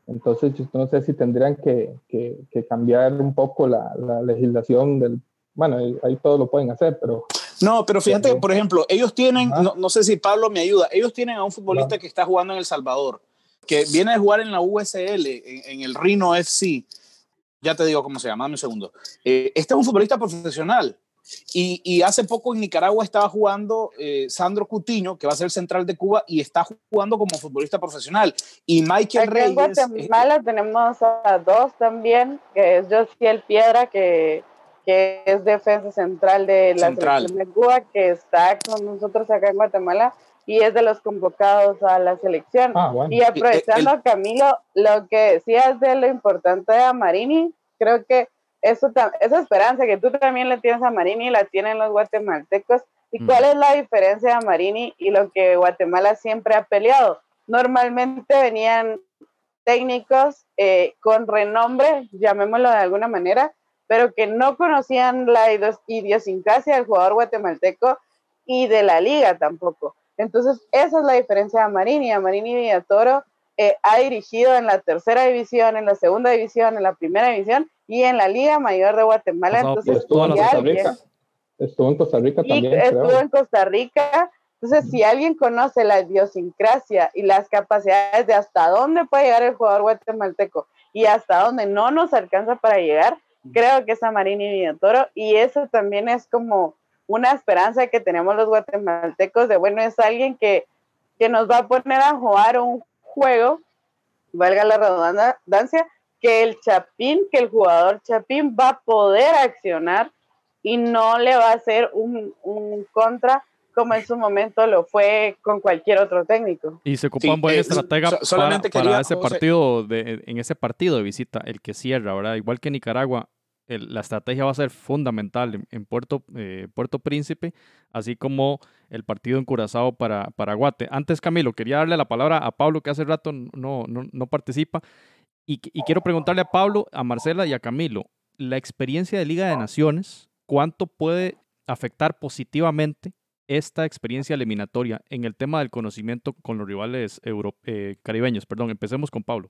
G: Entonces, yo no sé si tendrían que, que, cambiar un poco la, la, legislación del... Bueno, ahí todo lo pueden hacer, pero...
E: No, pero fíjate, por ejemplo, ellos tienen, no, no, sé si Pablo me ayuda, ellos tienen a un futbolista que está jugando en El Salvador, que viene a jugar en la USL, en, el Rino FC. Ya te digo cómo se llama, dame un segundo. Eh, este es un futbolista profesional y, hace poco en Nicaragua estaba jugando eh, Sandro Cutiño, que va a ser central de Cuba, y está jugando como futbolista profesional. Y Michael Reyes. En
D: Guatemala eh, tenemos a dos también, que es Josiel Piedra, que, que es defensa central de la selección de Cuba, que está con nosotros acá en Guatemala y es de los convocados a la selección. Ah, y aprovechando, Camilo, lo que decías de lo importante de Amarini, creo que eso, esa esperanza que tú también le tienes a Marini la tienen los guatemaltecos. ¿Y cuál es la diferencia de Marini y lo que Guatemala siempre ha peleado? Normalmente venían técnicos eh, con renombre, llamémoslo de alguna manera, pero que no conocían la idiosincrasia del jugador guatemalteco y de la liga tampoco. Entonces, esa es la diferencia de Marini. A Marini Villatoro eh, ha dirigido en la tercera división, en la segunda división, en la primera división y en la Liga Mayor de Guatemala. Entonces,
G: estuvo, en Costa Rica. estuvo en Costa Rica también.
D: Estuvo en Costa Rica. Entonces, si alguien conoce la idiosincrasia y las capacidades de hasta dónde puede llegar el jugador guatemalteco y hasta dónde no nos alcanza para llegar, creo que es a Marini Villatoro y eso también es como una esperanza que tenemos los guatemaltecos de, bueno, es alguien que, que nos va a poner a jugar un juego, valga la redundancia, que el Chapín, que el jugador Chapín va a poder accionar y no le va a hacer un, un contra como en su momento lo fue con cualquier otro técnico.
B: Y se ocupa un buen estratega para, ese partido de, en ese partido de visita, el que cierra, ¿verdad? Igual que Nicaragua, la estrategia va a ser fundamental en, Puerto, eh, Puerto Príncipe, así como el partido en Curazao para, para Guate. Antes, Camilo, quería darle la palabra a Pablo, que hace rato no, no, no participa. Y, quiero preguntarle a Pablo, a Marcela y a Camilo, la experiencia de Liga de Naciones, ¿cuánto puede afectar positivamente esta experiencia eliminatoria en el tema del conocimiento con los rivales eh, caribeños? Perdón, empecemos con Pablo.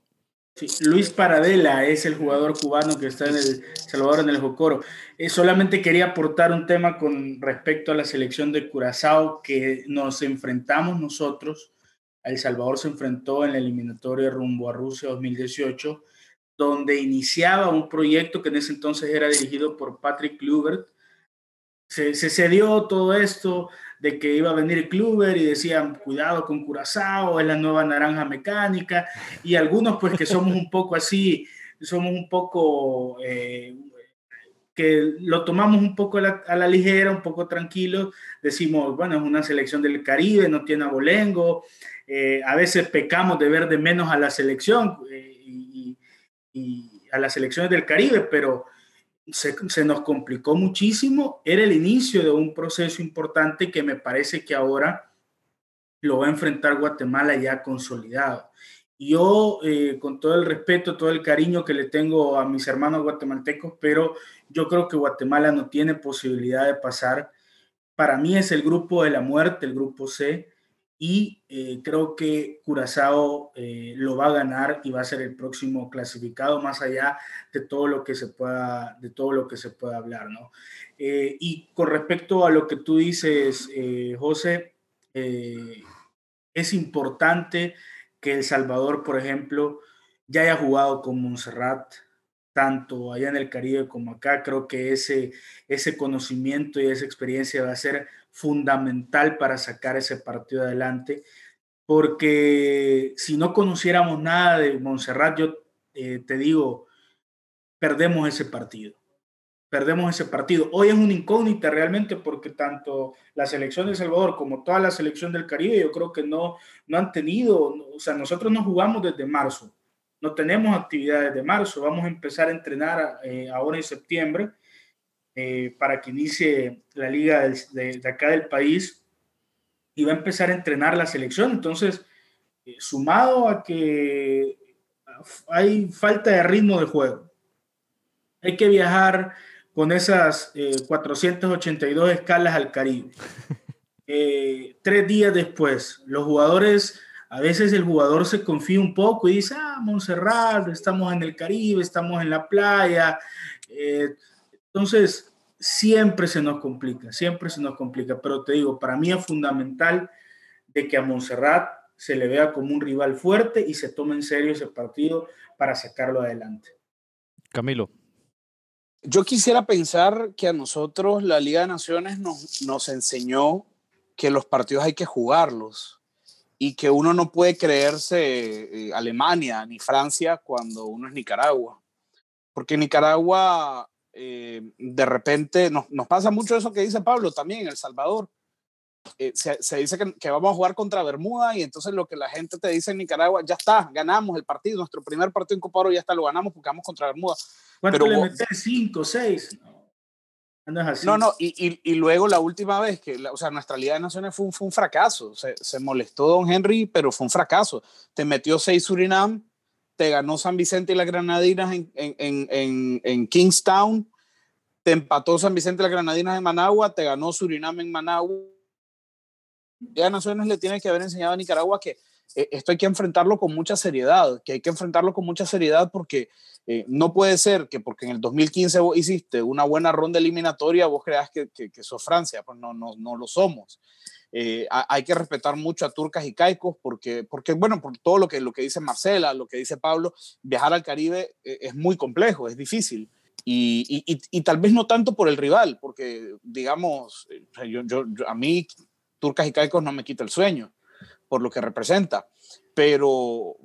C: Luis Paradela es el jugador cubano que está en el Salvador en el Jocoro. Eh, solamente quería aportar un tema con respecto a la selección de Curazao que nos enfrentamos nosotros el Salvador se enfrentó en la eliminatoria rumbo a Rusia 2018, donde iniciaba un proyecto que en ese entonces era dirigido por Patrick Kluivert. Se, se cedió todo esto de que iba a venir Kluber y decían, cuidado con Curazao, es la nueva naranja mecánica, y algunos pues que somos un poco así, somos un poco, eh, que lo tomamos un poco a la, ligera, un poco tranquilo, decimos, bueno, es una selección del Caribe, no tiene abolengo, eh, a veces pecamos de ver de menos a la selección eh, y, a las selecciones del Caribe, pero se, nos complicó muchísimo. Era el inicio de un proceso importante que me parece que ahora lo va a enfrentar Guatemala ya consolidado. Yo, eh, con todo el respeto, todo el cariño que le tengo a mis hermanos guatemaltecos, pero yo creo que Guatemala no tiene posibilidad de pasar. Para mí es el grupo de la muerte, el grupo C, y eh, creo que Curazao eh, lo va a ganar y va a ser el próximo clasificado, más allá de todo lo que se pueda, de todo lo que se pueda hablar, ¿no? y con respecto a lo que tú dices, José, es importante que El Salvador, por ejemplo, ya haya jugado con Montserrat, tanto allá en el Caribe como acá. Creo que ese, ese conocimiento y esa experiencia va a ser fundamental para sacar ese partido adelante, porque si no conociéramos nada de Montserrat, yo eh, te digo, perdemos ese partido perdemos ese partido. Hoy es una incógnita realmente porque tanto la selección de Salvador como toda la selección del Caribe yo creo que no, no han tenido, o sea, nosotros no jugamos desde marzo, no tenemos actividades de marzo, vamos a empezar a entrenar eh, ahora en septiembre eh, para que inicie la liga de, acá del país y va a empezar a entrenar la selección. Entonces, eh, sumado a que hay falta de ritmo de juego, hay que viajar con esas 482 eh, escalas al Caribe. Eh, tres días después, los jugadores, a veces el jugador se confía un poco y dice, ah, Montserrat, estamos en el Caribe, estamos en la playa. Entonces, siempre se nos complica, siempre se nos complica, pero te digo, para mí es fundamental de que a Montserrat se le vea como un rival fuerte y se tome en serio ese partido para sacarlo adelante.
B: Camilo,
E: yo quisiera pensar que a nosotros la Liga de Naciones nos, nos enseñó que los partidos hay que jugarlos y que uno no puede creerse eh, Alemania ni Francia cuando uno es Nicaragua. Porque Nicaragua, eh, de repente, nos, nos, pasa mucho eso que dice Pablo también en El Salvador. Eh, se, se, dice que, que, vamos a jugar contra Bermuda y entonces lo que la gente te dice en Nicaragua, ya está, ganamos el partido, nuestro primer partido en Copa Oro ya está, lo ganamos porque vamos contra Bermuda.
C: ¿Cuánto le metes? ¿Cinco, seis?
E: No, no, no, no y, y, y, luego la última vez que, o sea, nuestra Liga de Naciones fue un, fue un fracaso. Se, se, molestó Don Henry, pero fue un fracaso. Te metió seis Surinam, te ganó San Vicente y las Granadinas en, en, en, en, Kingstown, te empató San Vicente y las Granadinas en Managua, te ganó Surinam en Managua. De Naciones le tiene que haber enseñado a Nicaragua que eh, esto hay que enfrentarlo con mucha seriedad, que hay que enfrentarlo con mucha seriedad porque eh, no puede ser que porque en el 2015 vos hiciste una buena ronda eliminatoria, vos creas que, que, que sos Francia, pues no, no, no lo somos. Eh, hay que respetar mucho a turcas y caicos porque, porque bueno, por todo lo que, lo que dice Marcela, lo que dice Pablo, viajar al Caribe es muy complejo, es difícil. Y, y, y, tal vez no tanto por el rival, porque digamos, yo, yo, yo, a mí turcas y caicos no me quita el sueño por lo que representa. Pero,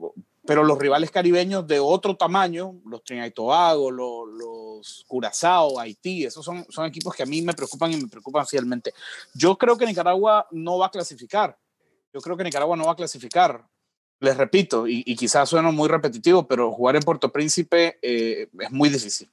E: pero los rivales caribeños de otro tamaño, los Trinidad y Tobago, los, Curazao, Haití, esos son, son equipos que a mí me preocupan y me preocupan fielmente. Yo creo que Nicaragua no va a clasificar. Yo creo que Nicaragua no va a clasificar. Les repito, y, y quizás sueno muy repetitivo, pero jugar en Puerto Príncipe eh, es muy difícil.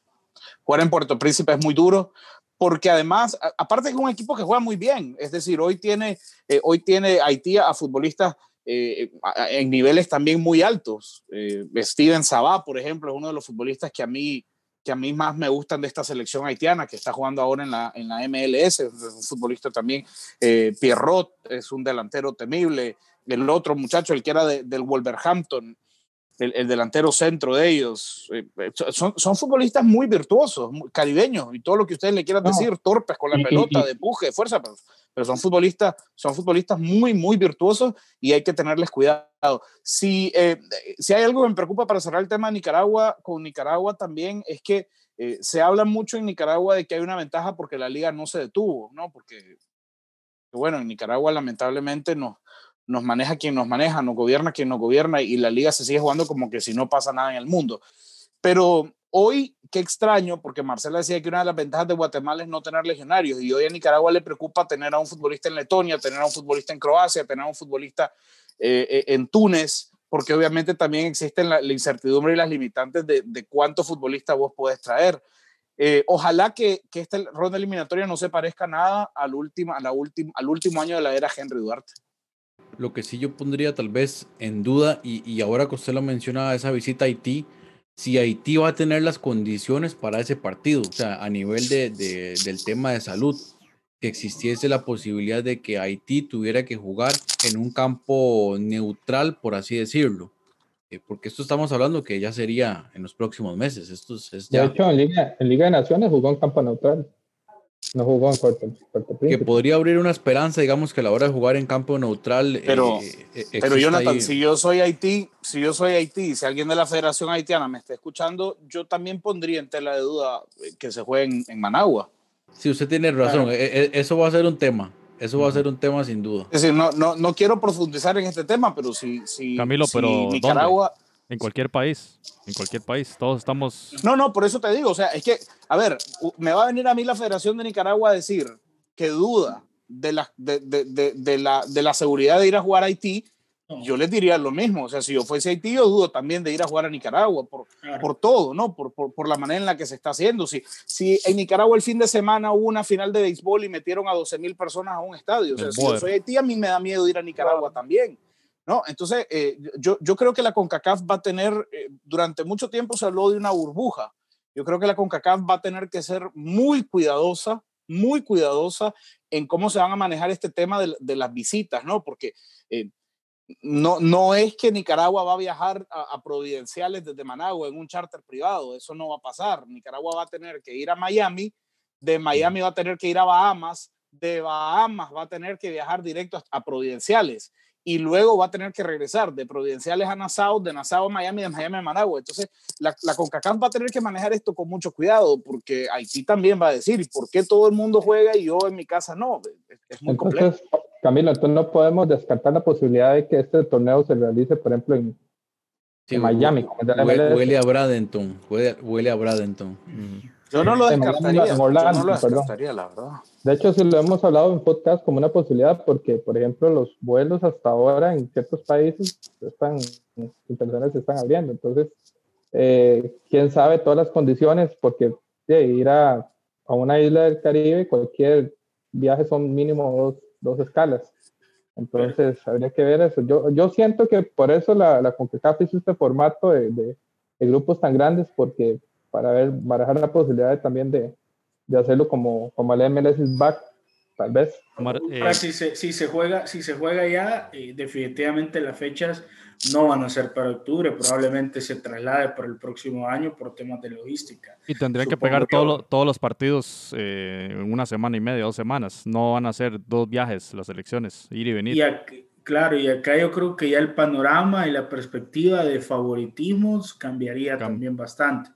E: Jugar en Puerto Príncipe es muy duro porque además, aparte es un equipo que juega muy bien, es decir, hoy tiene, eh, hoy tiene Haití a futbolistas eh, en niveles también muy altos. Eh, Steven Sabá, por ejemplo, es uno de los futbolistas que a mí que a mí más me gustan de esta selección haitiana que está jugando ahora en la, en la MLS, es un futbolista también, eh, Pierrot es un delantero temible, el otro muchacho, el que era de, del Wolverhampton, el, delantero centro de ellos. Eh, eh, son, son futbolistas muy virtuosos, caribeños, y todo lo que ustedes le quieran decir, torpes con la pelota, de empuje, de fuerza, pero, pero, son, futbolistas, son futbolistas muy, muy virtuosos y hay que tenerles cuidado. Si, eh, si hay algo que me preocupa para cerrar el tema de Nicaragua, con Nicaragua también, es que se habla mucho en Nicaragua de que hay una ventaja porque la liga no se detuvo, ¿no? Porque, bueno, en Nicaragua lamentablemente no nos maneja quien nos maneja, nos gobierna quien nos gobierna y la liga se sigue jugando como que si no pasa nada en el mundo. Pero hoy, qué extraño, porque Marcela decía que una de las ventajas de Guatemala es no tener legionarios, y hoy a Nicaragua le preocupa tener a un futbolista en Letonia, tener a un futbolista en Croacia, tener a un futbolista eh, eh, en Túnez, porque obviamente también existen la, incertidumbre y las limitantes de, de cuántos futbolistas vos podés traer. Eh, ojalá que, que esta ronda eliminatoria no se parezca nada al último, a la última, al último año de la era Henry Duarte.
F: Lo que sí yo pondría tal vez en duda, y, y ahora que usted lo menciona, esa visita a Haití, si Haití va a tener las condiciones para ese partido, o sea, a nivel de, del tema de salud, que existiese la posibilidad de que Haití tuviera que jugar en un campo neutral, por así decirlo. Eh, porque esto estamos hablando que ya sería en los próximos meses. Esto es, ya...
G: De hecho, en Liga, en Liga de Naciones jugó en campo neutral. No jugó en Puerto, Puerto
F: Que podría abrir una esperanza, digamos, que a la hora de jugar en campo neutral.
E: Pero, eh, eh, pero Jonathan, si yo soy Haití, si yo soy Haití, si alguien de la Federación Haitiana me está escuchando, yo también pondría en tela de duda eh, que se juegue en, Managua.
F: Sí, usted tiene razón. Eso va a ser un tema. Eso va a ser un tema sin duda.
E: Es decir, no, no, no quiero profundizar en este tema, pero si, si,
B: Camilo, pero
E: Nicaragua.
B: En cualquier país, en cualquier país, todos estamos...
E: No, no, por eso te digo, o sea, es que, a ver, me va a venir a mí la Federación de Nicaragua a decir que duda de la, de, de, de, la, de la seguridad de ir a jugar a Haití, yo les diría lo mismo, o sea, si yo fuese Haití, yo dudo también de ir a jugar a Nicaragua, por, por todo, ¿no? Por, por, por, la manera en la que se está haciendo. Si, si en Nicaragua el fin de semana hubo una final de béisbol y metieron a 12 mil personas a un estadio, o sea, si yo soy Haití, a mí me da miedo ir a Nicaragua también. ¿No? Entonces, eh, yo, yo creo que la CONCACAF va a tener, eh, durante mucho tiempo se habló de una burbuja. Yo creo que la CONCACAF va a tener que ser muy cuidadosa, muy cuidadosa en cómo se van a manejar este tema de, de las visitas, ¿no? Porque eh, no, no es que Nicaragua va a viajar a, a, Providenciales desde Managua en un charter privado, eso no va a pasar. Nicaragua va a tener que ir a Miami, de Miami va a tener que ir a Bahamas, de Bahamas va a tener que viajar directo a Providenciales y luego va a tener que regresar de Providenciales a Nassau, de Nassau a Miami, de Miami a Managua. Entonces, la, la CONCACAF va a tener que manejar esto con mucho cuidado, porque Haití también va a decir, ¿por qué todo el mundo juega y yo en mi casa no? Es, muy entonces,
G: Camilo, entonces no podemos descartar la posibilidad de que este torneo se realice, por ejemplo, en, Miami.
F: Huele, huele, a Bradenton, huele, huele a Bradenton.
E: Yo no lo descartaría. En Orlando, yo no lo descartaría, la verdad.
G: De hecho, sí lo hemos hablado en podcast como una posibilidad, porque, por ejemplo, los vuelos hasta ahora en ciertos países están, internacionales se están abriendo. Entonces, eh, quién sabe todas las condiciones, porque ir a, a, una isla del Caribe, cualquier viaje son mínimo dos, dos escalas. Entonces, habría que ver eso. Yo, yo siento que por eso la, la CONCACAF hizo este formato de, de, de grupos tan grandes, porque para ver, barajar la posibilidad también de, de, hacerlo como, como el MLS is back, tal vez.
C: Eh, si, se, si, se, juega, si se juega ya, eh, definitivamente las fechas no van a ser para octubre, probablemente se traslade para el próximo año por temas de logística.
B: Y tendrían que pegar todos los partidos eh, en una semana y media, dos semanas. No van a ser dos viajes las elecciones, ir y venir.
C: Y claro, y acá yo creo que ya el panorama y la perspectiva de favoritismos cambiaría también bastante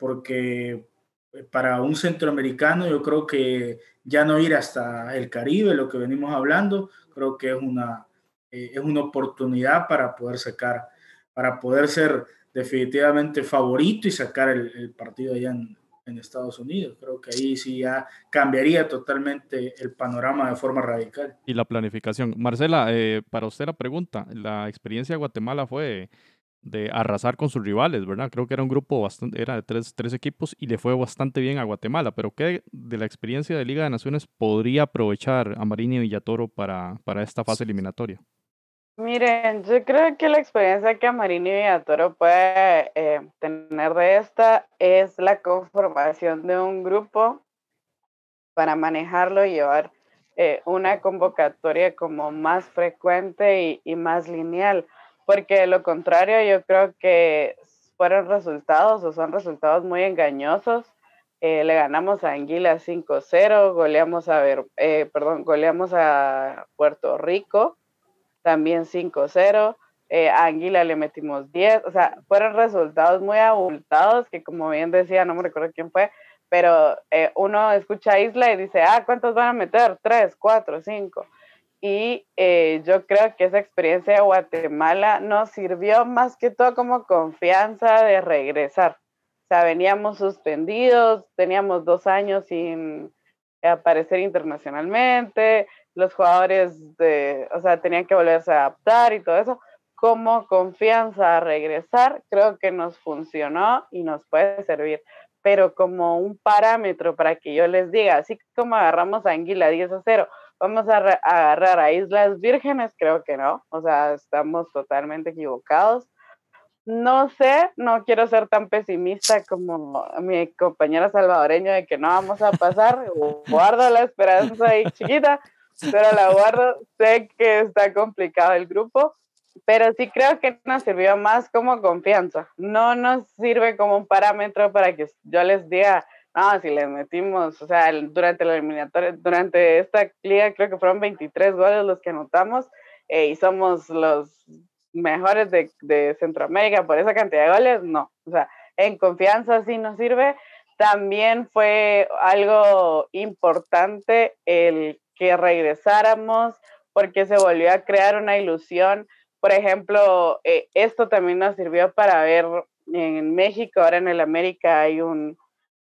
C: porque eh, para un centroamericano yo creo que ya no ir hasta el Caribe, lo que venimos hablando, creo que es una, eh, es una oportunidad para poder sacar, para poder ser definitivamente favorito y sacar el, el partido allá en, en, Estados Unidos. Creo que ahí sí ya cambiaría totalmente el panorama de forma radical.
B: Y la planificación. Marcela, eh, para usted la pregunta, la experiencia de Guatemala fue de arrasar con sus rivales, ¿verdad? Creo que era un grupo bastante, era de tres, tres, equipos y le fue bastante bien a Guatemala, pero ¿qué de la experiencia de Liga de Naciones podría aprovechar a Marini y Villatoro para, para esta fase eliminatoria?
D: Miren, yo creo que la experiencia que Marini y Villatoro puede eh, tener de esta es la conformación de un grupo para manejarlo y llevar eh, una convocatoria como más frecuente y, y más lineal porque lo contrario yo creo que fueron resultados o son resultados muy engañosos. Eh, le ganamos a Anguila 5-0, goleamos a ver, eh, perdón, goleamos a Puerto Rico también 5-0, eh, a Anguila le metimos 10, o sea, fueron resultados muy abultados que como bien decía, no me recuerdo quién fue, pero eh, uno escucha Isla y dice, ah, ¿cuántos van a meter? 3, 4, 5 y eh, yo creo que esa experiencia de Guatemala nos sirvió más que todo como confianza de regresar. sea, veníamos suspendidos, teníamos dos años sin aparecer internacionalmente, los jugadores de, o sea, tenían que volverse a adaptar y todo eso. Como confianza a regresar, creo que nos funcionó y nos puede servir. Pero como un parámetro para que yo les diga, así como agarramos a Anguila 10 a 0, vamos a agarrar a Islas Vírgenes, creo que no. O sea, estamos totalmente equivocados. No sé, no quiero ser tan pesimista como mi compañera salvadoreña de que no vamos a pasar. Guardo la esperanza ahí chiquita, pero la guardo. Sé que está complicado el grupo, pero sí creo que nos sirvió más como confianza. No nos sirve como un parámetro para que yo les diga, no, si les metimos, o sea, durante la eliminatoria, durante esta liga creo que fueron 23 goles los que anotamos eh, y somos los mejores de, de, Centroamérica por esa cantidad de goles, no. O sea, en confianza sí nos sirve. También fue algo importante el que regresáramos porque se volvió a crear una ilusión. Por ejemplo, eh, esto también nos sirvió para ver en México, ahora en el América hay un,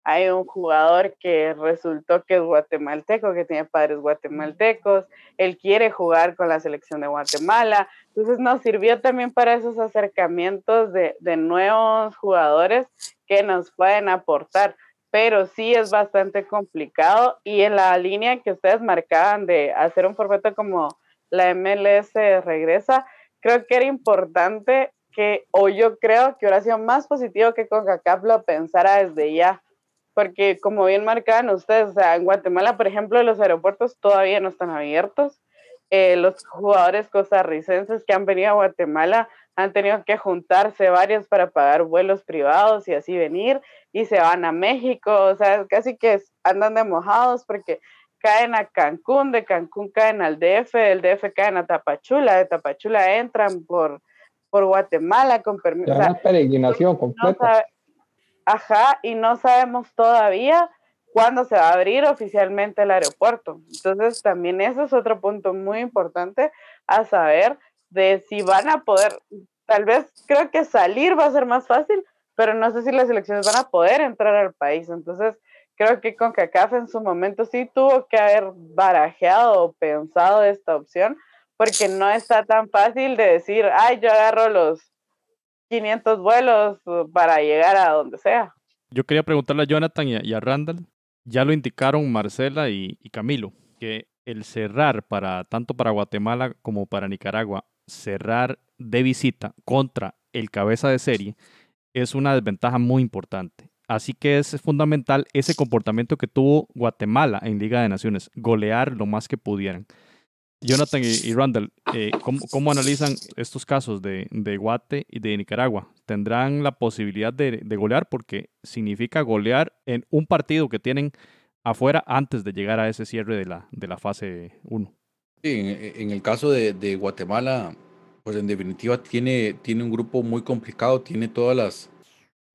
D: hay un jugador que resultó que es guatemalteco, que tiene padres guatemaltecos, él quiere jugar con la selección de Guatemala, entonces nos sirvió también para esos acercamientos de, de nuevos jugadores que nos pueden aportar, pero sí es bastante complicado y en la línea que ustedes marcaban de hacer un formato como la MLS regresa, creo que era importante que, o yo creo que hubiera sido más positivo que CONCACAF lo pensara desde ya, porque como bien marcaban ustedes, o sea, en Guatemala, por ejemplo, los aeropuertos todavía no están abiertos. Eh, los jugadores costarricenses que han venido a Guatemala han tenido que juntarse varios para pagar vuelos privados y así venir, y se van a México, o sea, casi que andan de mojados porque caen a Cancún, de Cancún caen al DF, del DF caen a Tapachula, de Tapachula entran por, por Guatemala con permiso.
G: una peregrinación completa.
D: Ajá, y no sabemos todavía cuándo se va a abrir oficialmente el aeropuerto. Entonces, también ese es otro punto muy importante a saber de si van a poder, tal vez creo que salir va a ser más fácil, pero no sé si las elecciones van a poder entrar al país. Entonces, creo que con CACAF en su momento sí tuvo que haber barajeado o pensado esta opción, porque no está tan fácil de decir, ay, yo agarro los 500 vuelos para llegar a donde sea.
B: Yo quería preguntarle a Jonathan y a, Randall, ya lo indicaron Marcela y, Camilo, que el cerrar para tanto para Guatemala como para Nicaragua, cerrar de visita contra el cabeza de serie es una desventaja muy importante. Así que es fundamental ese comportamiento que tuvo Guatemala en Liga de Naciones, golear lo más que pudieran. Jonathan y, Randall, eh, ¿cómo, analizan estos casos de, de, Guate y de Nicaragua? ¿Tendrán la posibilidad de, golear? Porque significa golear en un partido que tienen afuera antes de llegar a ese cierre de la, de la fase 1.
F: Sí, en, el caso de, Guatemala, pues en definitiva tiene, tiene un grupo muy complicado, tiene todas las,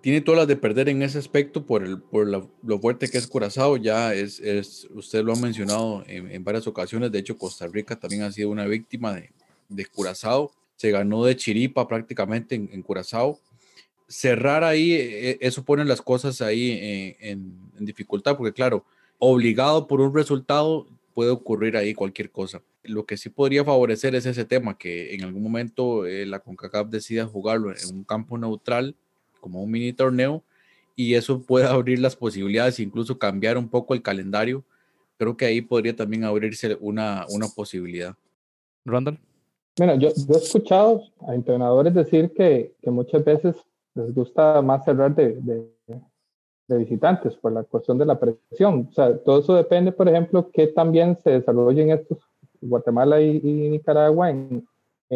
F: tiene todas las de perder en ese aspecto por, el, por lo fuerte que es Curazao. Ya es, es usted lo ha mencionado en, varias ocasiones. De hecho, Costa Rica también ha sido una víctima de, de Curazao. Se ganó de Chiripa prácticamente en, Curazao. Cerrar ahí, e, e, eso pone las cosas ahí eh, en, en, dificultad, porque claro, obligado por un resultado puede ocurrir ahí cualquier cosa. Lo que sí podría favorecer es ese tema, que en algún momento eh, la CONCACAF decida jugarlo en un campo neutral como un mini torneo y eso puede abrir las posibilidades, incluso cambiar un poco el calendario. Creo que ahí podría también abrirse una, una posibilidad.
B: Randall.
G: Bueno, yo, he escuchado a entrenadores decir que, que, muchas veces les gusta más cerrar de, de, de, visitantes por la cuestión de la presión. O sea, todo eso depende, por ejemplo, que también se desarrollen estos Guatemala y, y Nicaragua en,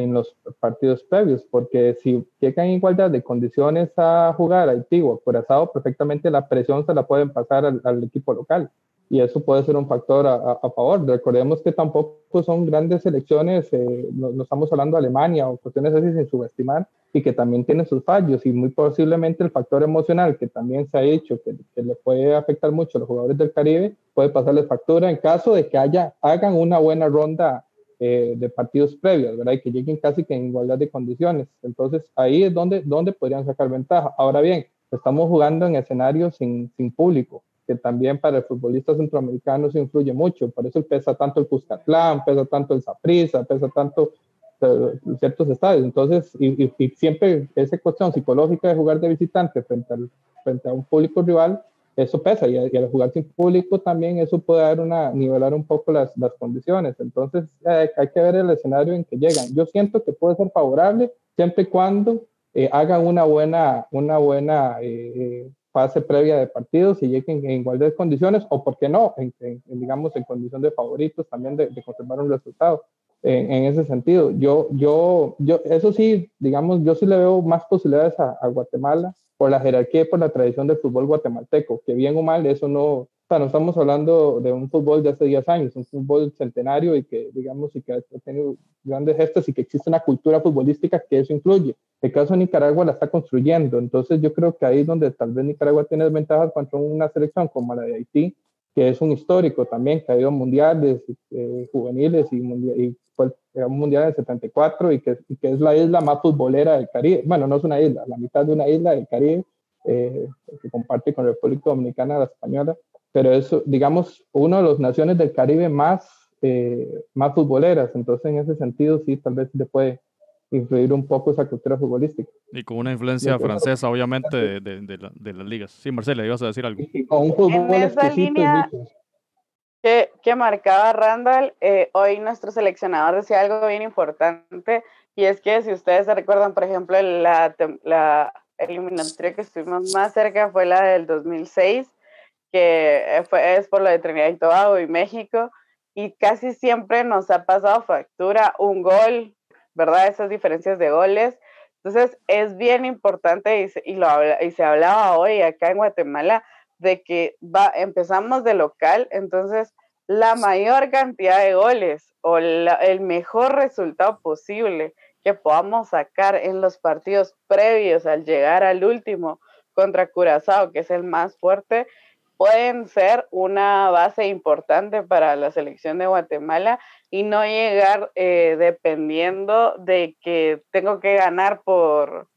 G: en los partidos previos, porque si llegan en igualdad de condiciones a jugar Haití o Curazao, perfectamente la presión se la pueden pasar al, equipo local y eso puede ser un factor a, favor. Recordemos que tampoco son grandes selecciones, eh, no, estamos hablando de Alemania o cuestiones así sin subestimar, y que también tienen sus fallos y muy posiblemente el factor emocional que también se ha dicho que, que, le puede afectar mucho a los jugadores del Caribe puede pasarles factura en caso de que haya, hagan una buena ronda eh, de partidos previos, ¿verdad? Y que lleguen casi que en igualdad de condiciones. Entonces, ahí es donde, donde podrían sacar ventaja. Ahora bien, estamos jugando en escenarios sin, sin público, que también para el futbolista centroamericano se influye mucho. Por eso pesa tanto el Cuscatlán, pesa tanto el Saprissa, pesa tanto eh, ciertos estadios. Entonces, y, y, siempre esa cuestión psicológica de jugar de visitante frente, al, frente a un público rival, eso pesa. Y, al jugar sin público también eso puede dar una, nivelar un poco las, las condiciones. Entonces, hay, hay que ver el escenario en que llegan. Yo siento que puede ser favorable siempre y cuando eh, hagan una buena, una buena eh, fase previa de partidos y lleguen en igualdad de condiciones, o por qué no, en, digamos, en condición de favoritos también de, conservar un resultado. En, ese sentido, yo, yo, yo, eso sí, digamos, yo sí le veo más posibilidades a, a Guatemala por la jerarquía y por la tradición del fútbol guatemalteco, que bien o mal eso no, o sea, no estamos hablando de un fútbol de hace 10 años, un fútbol centenario y que, digamos, y que ha tenido grandes gestos y que existe una cultura futbolística que eso incluye. El caso de Nicaragua la está construyendo, entonces yo creo que ahí es donde tal vez Nicaragua tiene desventajas contra una selección como la de Haití, que es un histórico también, que ha ido a mundiales eh, juveniles y, mundial, y fue un mundial del 74 y que, y que es la isla más futbolera del Caribe. Bueno, no es una isla, la mitad de una isla del Caribe, eh, que comparte con República Dominicana, la española pero es, digamos, una de las naciones del Caribe más, eh, más futboleras. Entonces, en ese sentido, sí, tal vez le puede influir un poco esa cultura futbolística.
B: Y con una influencia francesa, obviamente, de, de, de, las ligas. Sí, Marcela, ibas a decir algo.
D: con un fútbol en esa línea que, que, marcaba Randall, eh, hoy nuestro seleccionador decía algo bien importante, y es que si ustedes se recuerdan, por ejemplo, la, la eliminatoria que estuvimos más cerca fue la del 2006, que fue, es por lo de Trinidad y Tobago y México, y casi siempre nos ha pasado factura un gol, ¿verdad? Esas diferencias de goles. Entonces, es bien importante y se, y lo, y se hablaba hoy acá en Guatemala de que va, empezamos de local, entonces la mayor cantidad de goles o el mejor resultado posible que podamos sacar en los partidos previos al llegar al último contra Curazao, que es el más fuerte, pueden ser una base importante para la selección de Guatemala y no llegar eh, dependiendo de que tengo que ganar por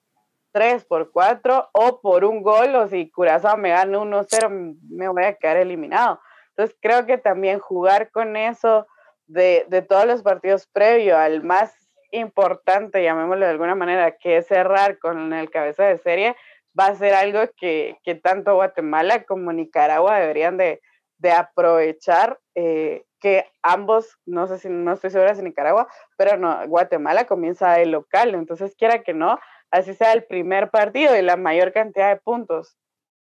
D: 3, por 4 o por un gol o si Curazao me gana 1-0 me voy a quedar eliminado. Entonces creo que también jugar con eso de, de todos los partidos previos al más importante, llamémoslo de alguna manera, que es cerrar con el cabeza de serie, va a ser algo que, que tanto Guatemala como Nicaragua deberían de, de aprovechar, eh, que ambos, no sé si, no estoy segura si Nicaragua, pero no, Guatemala comienza el local, entonces quiera que no, así sea el primer partido y la mayor cantidad de puntos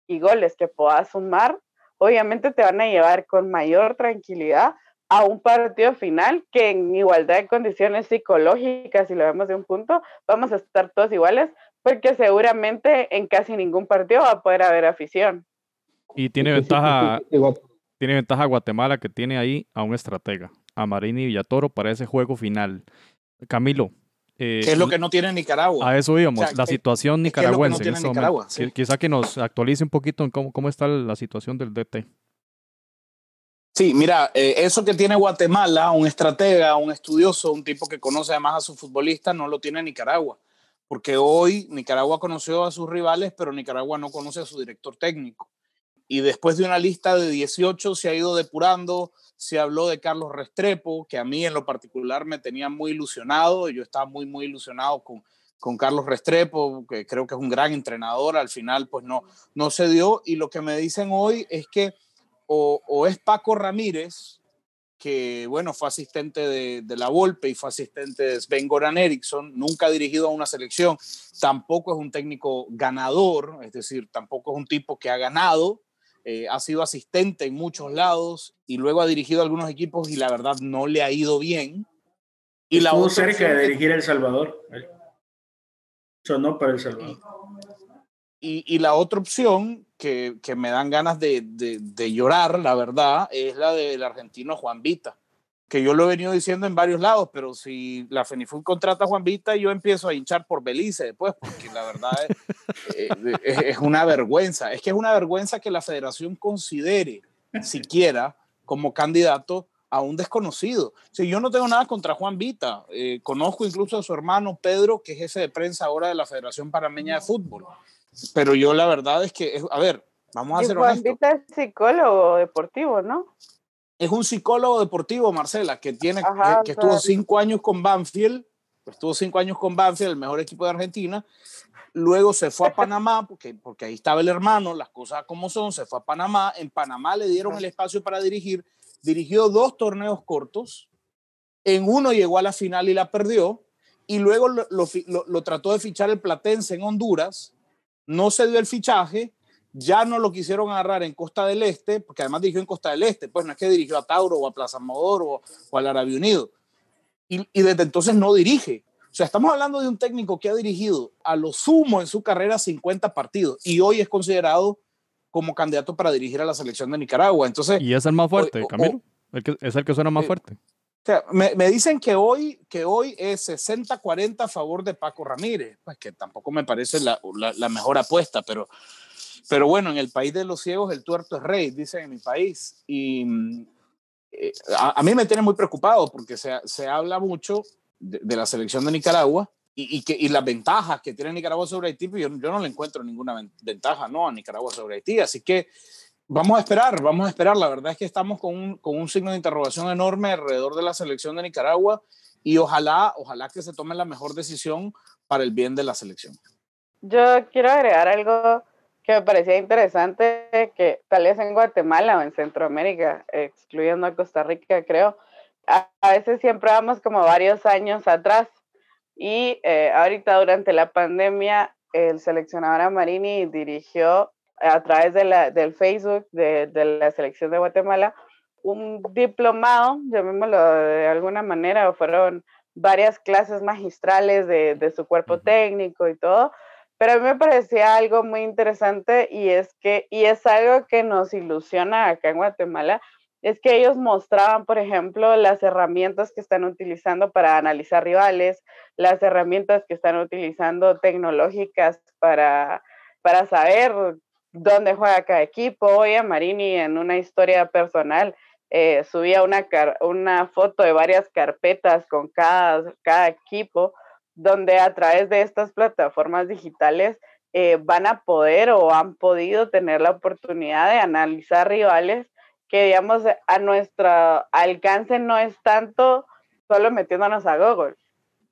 D: y goles que puedas sumar, obviamente te van a llevar con mayor tranquilidad a un partido final que en igualdad de condiciones psicológicas, si lo vemos de un punto, vamos a estar todos iguales, porque seguramente en casi ningún partido va a poder haber afición.
B: Y tiene ventaja, tiene ventaja Guatemala que tiene ahí a un estratega, a Marini Villatoro para ese juego final. Camilo.
E: Eh, ¿Qué es lo que no tiene Nicaragua?
B: A eso íbamos, la situación nicaragüense. Que Quizá que nos actualice un poquito en cómo, cómo está la situación del DT.
E: Sí, mira, eh, eso que tiene Guatemala, un estratega, un estudioso, un tipo que conoce además a sus futbolistas, no lo tiene Nicaragua porque hoy Nicaragua conoció a sus rivales, pero Nicaragua no conoce a su director técnico. Y después de una lista de 18 se ha ido depurando, se habló de Carlos Restrepo, que a mí en lo particular me tenía muy ilusionado, yo estaba muy, muy ilusionado con, con Carlos Restrepo, que creo que es un gran entrenador, al final pues no, no se dio, y lo que me dicen hoy es que o, o es Paco Ramírez, que bueno, fue asistente de, de, la Volpe y fue asistente de Sven Goran Eriksson, nunca ha dirigido a una selección, tampoco es un técnico ganador, es decir, tampoco es un tipo que ha ganado, eh, ha sido asistente en muchos lados y luego ha dirigido algunos equipos y la verdad no le ha ido bien.
C: Y la Estuvo cerca de dirigir El Salvador. Sonó para El Salvador.
E: Y, y, la otra opción que, que me dan ganas de, de, de, llorar, la verdad, es la del argentino Juan Vita, que yo lo he venido diciendo en varios lados, pero si la FENIFUT contrata a Juan Vita, yo empiezo a hinchar por Belice después, porque la verdad es, es, es, una vergüenza. Es que es una vergüenza que la federación considere siquiera como candidato a un desconocido. Si yo no tengo nada contra Juan Vita, eh, conozco incluso a su hermano Pedro, que es jefe de prensa ahora de la Federación Panameña de Fútbol pero yo la verdad es que, a ver, vamos a ser honestos.
D: es psicólogo deportivo, ¿no?
E: Es un psicólogo deportivo, Marcela, que, tiene, que, estuvo cinco años con Banfield, estuvo cinco años con Banfield, el mejor equipo de Argentina, luego se fue a Panamá, porque, porque ahí estaba el hermano, las cosas como son, se fue a Panamá, en Panamá le dieron el espacio para dirigir, dirigió dos torneos cortos, en uno llegó a la final y la perdió, y luego lo, lo, lo trató de fichar el Platense en Honduras, no se dio el fichaje, ya no lo quisieron agarrar en Costa del Este, porque además dirigió en Costa del Este, pues no es que dirigió a Tauro o a Plaza Amador o, o al Arabio Unido. Y, y, desde entonces no dirige. O sea, estamos hablando de un técnico que ha dirigido a lo sumo en su carrera 50 partidos y hoy es considerado como candidato para dirigir a la selección de Nicaragua. Entonces,
B: y es el más fuerte, Camilo. El que, es el que suena más eh, fuerte.
E: O sea, me, me, dicen que hoy, que hoy es 60-40 a favor de Paco Ramírez, pues que tampoco me parece la, la, la mejor apuesta, pero pero bueno, en el país de los ciegos el tuerto es rey, dicen en mi país. Y eh, a, mí me tiene muy preocupado porque se, se habla mucho de, la selección de Nicaragua y, y, que, y las ventajas que tiene Nicaragua sobre Haití, pero yo, yo no le encuentro ninguna ventaja ¿no? a Nicaragua sobre Haití. Así que vamos a esperar, vamos a esperar. La verdad es que estamos con un, con un signo de interrogación enorme alrededor de la selección de Nicaragua y ojalá, ojalá que se tome la mejor decisión para el bien de la selección.
D: Yo quiero agregar algo que me parecía interesante que tal vez en Guatemala o en Centroamérica, excluyendo a Costa Rica, creo, a, veces siempre vamos como varios años atrás y eh, ahorita durante la pandemia el seleccionador Amarini dirigió a través de la, del Facebook de, de la selección de Guatemala un diplomado, llamémoslo de alguna manera, o fueron varias clases magistrales de, de su cuerpo técnico y todo, pero a mí me parecía algo muy interesante y es que, y es algo que nos ilusiona acá en Guatemala, es que ellos mostraban, por ejemplo, las herramientas que están utilizando para analizar rivales, las herramientas que están utilizando tecnológicas para, para saber dónde juega cada equipo. Hoy a Marini en una historia personal eh, subía una, una foto de varias carpetas con cada, cada equipo donde a través de estas plataformas digitales eh, van a poder o han podido tener la oportunidad de analizar rivales que, digamos, a nuestro alcance no es tanto solo metiéndonos a Google.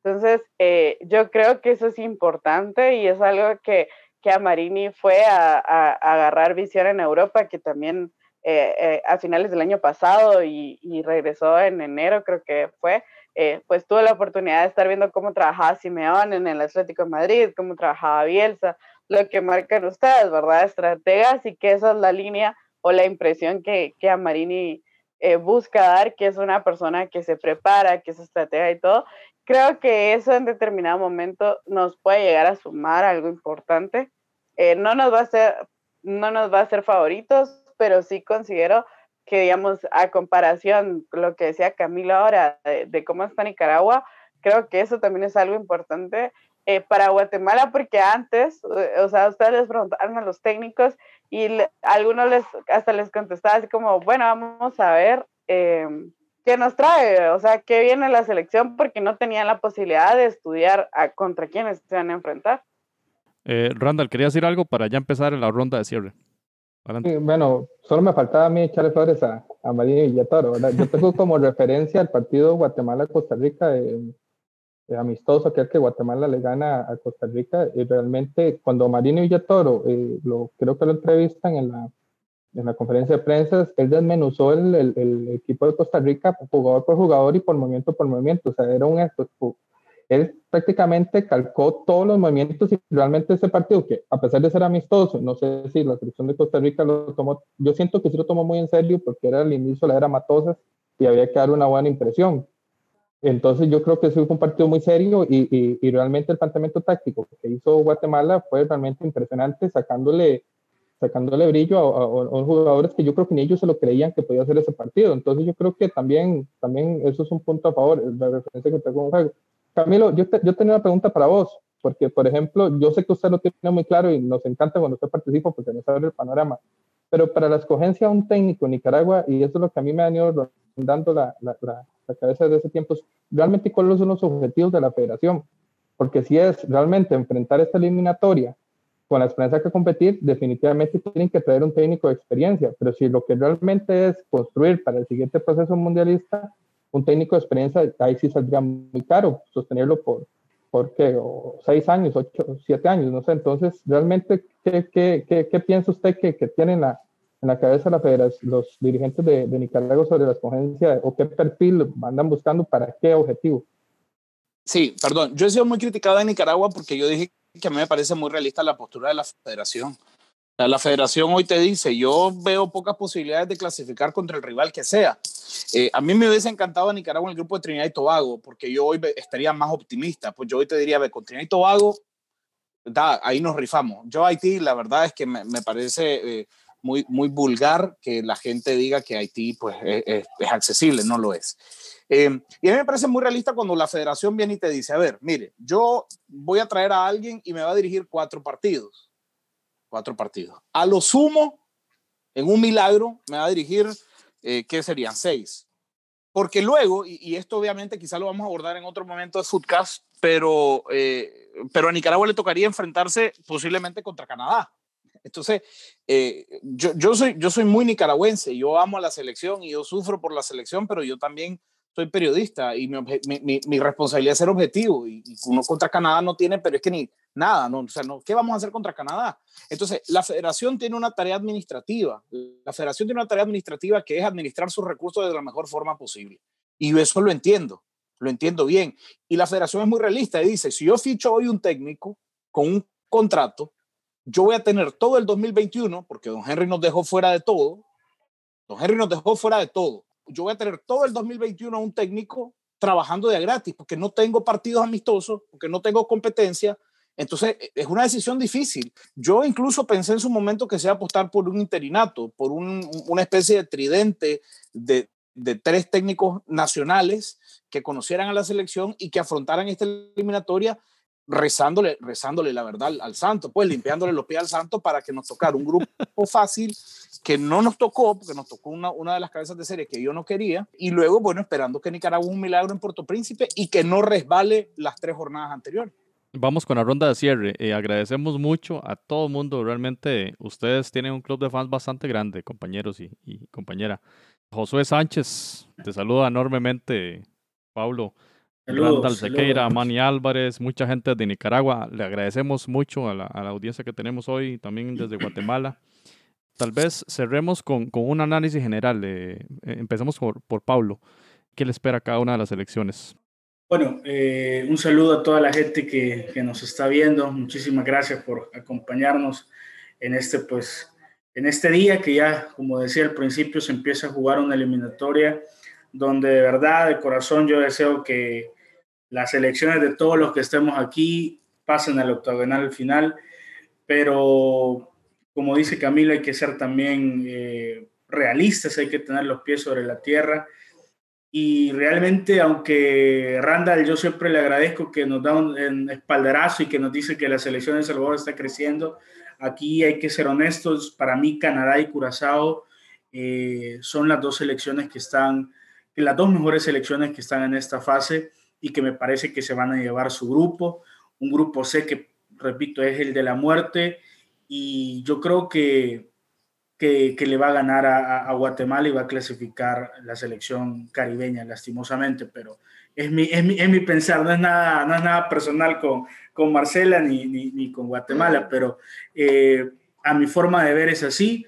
D: Entonces, eh, yo creo que eso es importante y es algo que, que a Marini fue a, agarrar visión en Europa, que también eh, a finales del año pasado y, regresó en enero, creo que fue, eh, pues tuve la oportunidad de estar viendo cómo trabajaba Simeón en el Atlético de Madrid, cómo trabajaba Bielsa, lo que marcan ustedes, ¿verdad? Estrategas y que esa es la línea o la impresión que, que Amarini eh, busca dar, que es una persona que se prepara, que es estratega y todo. Creo que eso en determinado momento nos puede llegar a sumar algo importante. Eh, no nos va a ser, no nos va a ser favoritos, pero sí considero que digamos, a comparación lo que decía Camilo ahora de, cómo está Nicaragua, creo que eso también es algo importante eh, para Guatemala, porque antes, eh, o sea, ustedes les preguntaron a los técnicos y algunos les, hasta les contestaba así como, bueno, vamos a ver em, qué nos trae, o sea, qué viene la selección, porque no tenían la posibilidad de estudiar contra quiénes se van a enfrentar.
B: Eh, Randall, ¿quería decir algo para ya empezar la ronda de cierre?
G: bueno, solo me faltaba a mí echarle flores a, a María Villatoro. ¿verdad? Yo tengo como referencia el partido Guatemala-Costa Rica, amistoso, aquel que Guatemala le gana a Costa Rica. Y realmente, cuando Marino Villatoro, eh, lo, creo que lo entrevistan en la, en la conferencia de prensa, él desmenuzó el, el, el, equipo de Costa Rica jugador por jugador y por movimiento por movimiento. O sea, era un él prácticamente calcó todos los movimientos y realmente ese partido, que a pesar de ser amistoso, no sé si la selección de Costa Rica lo tomó, yo siento que sí lo tomó muy en serio porque era el inicio de la era Matosas y había que dar una buena impresión. Entonces yo creo que sí fue un partido muy serio y, y, y realmente el planteamiento táctico que hizo Guatemala fue realmente impresionante, sacándole sacándole brillo a, a, jugadores que yo creo que ni ellos se lo creían que podía hacer ese partido. Entonces yo creo que también, también eso es un punto a favor, la referencia que tengo un juego. Camilo, yo, yo tenía una pregunta para vos, porque, por ejemplo, yo sé que usted lo tiene muy claro y nos encanta cuando usted participa porque nos abre el panorama, pero para la escogencia de un técnico en Nicaragua, y eso es lo que a mí me ha ido dando la, la, la, cabeza desde ese tiempo, realmente cuáles son los objetivos de la federación, porque si es realmente enfrentar esta eliminatoria con la experiencia que competir, definitivamente tienen que traer un técnico de experiencia, pero si lo que realmente es construir para el siguiente proceso mundialista, un técnico de experiencia, ahí sí saldría muy caro sostenerlo por, ¿por qué? O seis años, ocho, siete años, no sé. Entonces, realmente, ¿qué, qué, qué, qué piensa usted que, que tienen la, en la cabeza la federación, los dirigentes de, de Nicaragua sobre la escogencia o qué perfil andan buscando para qué objetivo?
E: Sí, perdón, yo he sido muy criticado en Nicaragua porque yo dije que a mí me parece muy realista la postura de la federación. La federación hoy te dice, yo veo pocas posibilidades de clasificar contra el rival que sea. Eh, a mí me hubiese encantado a Nicaragua en el grupo de Trinidad y Tobago, porque yo hoy estaría más optimista. Pues yo hoy te diría, ve, con Trinidad y Tobago, da, ahí nos rifamos. Yo Haití, la verdad es que me, me parece eh, muy, muy vulgar que la gente diga que Haití pues, es, es, accesible, no lo es. Eh, y a mí me parece muy realista cuando la federación viene y te dice, a ver, mire, yo voy a traer a alguien y me va a dirigir cuatro partidos cuatro partidos. A lo sumo, en un milagro, me va a dirigir, eh, ¿qué serían? Seis. Porque luego, y, esto obviamente quizá lo vamos a abordar en otro momento de Footcast, pero, eh, pero a Nicaragua le tocaría enfrentarse posiblemente contra Canadá. Entonces, eh, yo, yo, soy, yo soy muy nicaragüense, yo amo a la selección y yo sufro por la selección, pero yo también soy periodista y mi, mi, mi, responsabilidad es ser objetivo y, uno contra Canadá no tiene, pero es que ni nada, no, o sea, no, ¿qué vamos a hacer contra Canadá? Entonces, la federación tiene una tarea administrativa, la federación tiene una tarea administrativa que es administrar sus recursos de la mejor forma posible. Y eso lo entiendo, lo entiendo bien. Y la federación es muy realista y dice, si yo ficho hoy un técnico con un contrato, yo voy a tener todo el 2021, porque don Henry nos dejó fuera de todo, don Henry nos dejó fuera de todo yo voy a tener todo el 2021 a un técnico trabajando de gratis porque no tengo partidos amistosos, porque no tengo competencia. Entonces, e, es una decisión difícil. Yo incluso pensé en su momento que sea apostar por un interinato, por un, una especie de tridente de, de tres técnicos nacionales que conocieran a la selección y que afrontaran esta eliminatoria rezándole, rezándole la verdad al, santo, pues limpiándole los pies al santo para que nos tocara un grupo fácil que no nos tocó, porque nos tocó una, una de las cabezas de serie que yo no quería, y luego, bueno, esperando que Nicaragua un milagro en Puerto Príncipe y que no resbale las tres jornadas anteriores.
B: Vamos con la ronda de cierre. Eh, agradecemos mucho a todo el mundo. Realmente ustedes tienen un club de fans bastante grande, compañeros y, y compañera. Josué Sánchez, te saluda enormemente, Pablo. Randall Sequeira, Manny Álvarez, mucha gente de Nicaragua. Le agradecemos mucho a la, a la, audiencia que tenemos hoy, también desde Guatemala. Tal vez cerremos con, con un análisis general. Eh, empecemos por, por Pablo. ¿Qué le espera a cada una de las elecciones?
C: Bueno, eh, un saludo a toda la gente que, que, nos está viendo. Muchísimas gracias por acompañarnos en este, pues, en este día que ya, como decía al principio, se empieza a jugar una eliminatoria donde de verdad, de corazón, yo deseo que las elecciones de todos los que estemos aquí pasen al octogonal final, pero como dice Camilo, hay que ser también eh, realistas, hay que tener los pies sobre la tierra. Y realmente, aunque Randall, yo siempre le agradezco que nos da un, espaldarazo y que nos dice que la selección de Salvador está creciendo, aquí hay que ser honestos. Para mí, Canadá y Curazao eh, son las dos selecciones que están, las dos mejores selecciones que están en esta fase y que me parece que se van a llevar su grupo. Un grupo C que, repito, es el de la muerte y yo creo que, que, le va a ganar a, Guatemala y va a clasificar la selección caribeña, lastimosamente, pero es mi, es mi, es mi pensar, no es, nada, no es nada personal con, con Marcela ni, ni, con Guatemala, pero eh, a mi forma de ver es así.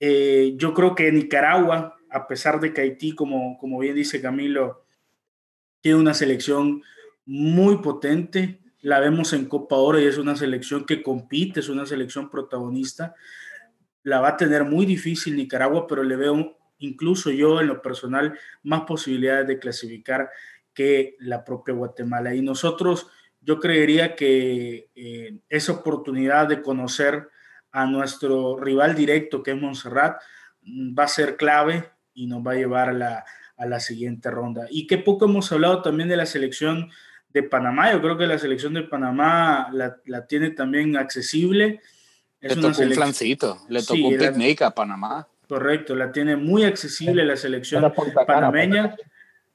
C: Eh, yo creo que Nicaragua, a pesar de que Haití, como, como bien dice Camilo, tiene una selección muy potente. La vemos en Copa Oro y es una selección que compite, es una selección protagonista. La va a tener muy difícil Nicaragua, pero le veo incluso yo en lo personal más posibilidades de clasificar que la propia Guatemala. Y nosotros, yo creería que eh, esa oportunidad de conocer a nuestro rival directo, que es Montserrat, mm, va a ser clave y nos va a llevar a la, a la siguiente ronda. Y qué poco hemos hablado también de la selección de Panamá. Yo creo que la selección de Panamá la, la tiene también accesible.
E: Es le tocó un flancito, le tocó un picnic a Panamá.
C: Correcto, la tiene muy accesible la selección panameña.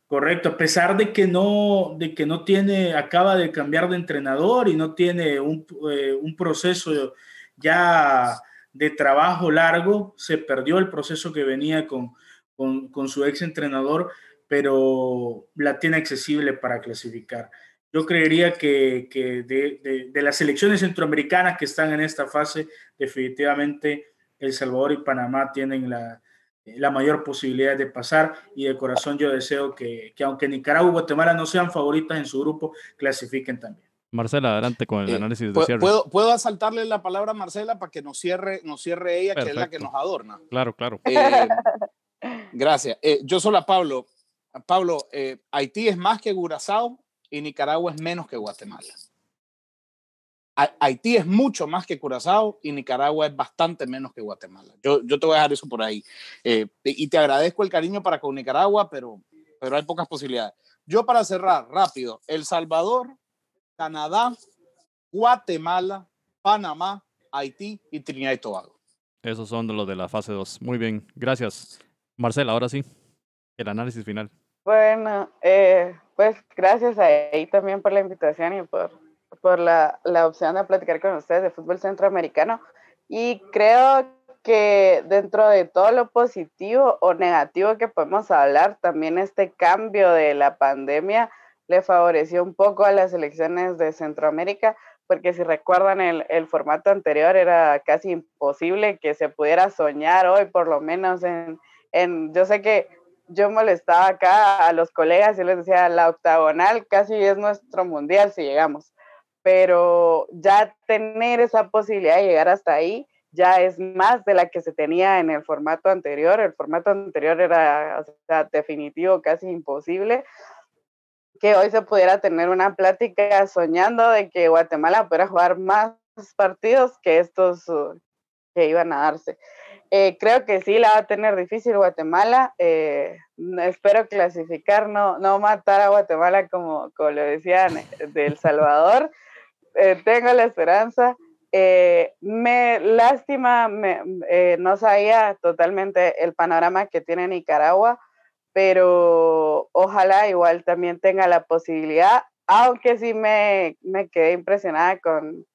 C: Correcto, a pesar de que no, de que no tiene, acaba de cambiar de entrenador y no tiene un, eh, un proceso ya de trabajo largo, se perdió el proceso que venía con, con, su ex entrenador, pero la tiene accesible para clasificar. Yo creería que, de, de, las selecciones centroamericanas que están en esta fase, definitivamente El Salvador y Panamá tienen la, la mayor posibilidad de pasar y de corazón yo deseo que, que aunque Nicaragua y Guatemala no sean favoritas en su grupo, clasifiquen también.
B: Marcela, adelante con el eh, análisis
E: de cierre. ¿puedo, ¿Puedo asaltarle la palabra a Marcela para que nos cierre, nos cierre ella, que es la que nos adorna?
B: Claro, claro.
E: Eh, gracias. Eh, yo solo a Pablo. Pablo, Haití es más que Curazao y Nicaragua es menos que Guatemala. Haití es mucho más que Curazao y Nicaragua es bastante menos que Guatemala. Yo, yo te voy a dejar eso por ahí. y te agradezco el cariño para con Nicaragua, pero, pero hay pocas posibilidades. Yo para cerrar, rápido, El Salvador Canadá, Guatemala, Panamá, Haití y Trinidad y Tobago.
B: Esos son los de la fase 2. Muy bien, gracias. Marcela, ahora sí, el análisis final.
D: Bueno, eh, pues gracias a ahí también por la invitación y por, por la, la opción de platicar con ustedes de fútbol centroamericano. Y creo que dentro de todo lo positivo o negativo que podemos hablar, también este cambio de la pandemia le favoreció un poco a las elecciones de Centroamérica, porque si recuerdan el, el, formato anterior era casi imposible que se pudiera soñar hoy, por lo menos en, en, yo sé que yo molestaba acá a los colegas y les decía, la octagonal casi es nuestro mundial si llegamos, pero ya tener esa posibilidad de llegar hasta ahí ya es más de la que se tenía en el formato anterior. El formato anterior era definitivo, casi imposible que hoy se pudiera tener una plática soñando de que Guatemala pudiera jugar más partidos que estos uh, que iban a darse. Eh, creo que sí la va a tener difícil Guatemala. Eh, espero clasificar, no, no matar a Guatemala como, como lo decían eh, de El Salvador. tengo la esperanza. me lástima, no sabía totalmente el panorama que tiene Nicaragua pero ojalá igual también tenga la posibilidad, aunque sí me, me quedé impresionada con,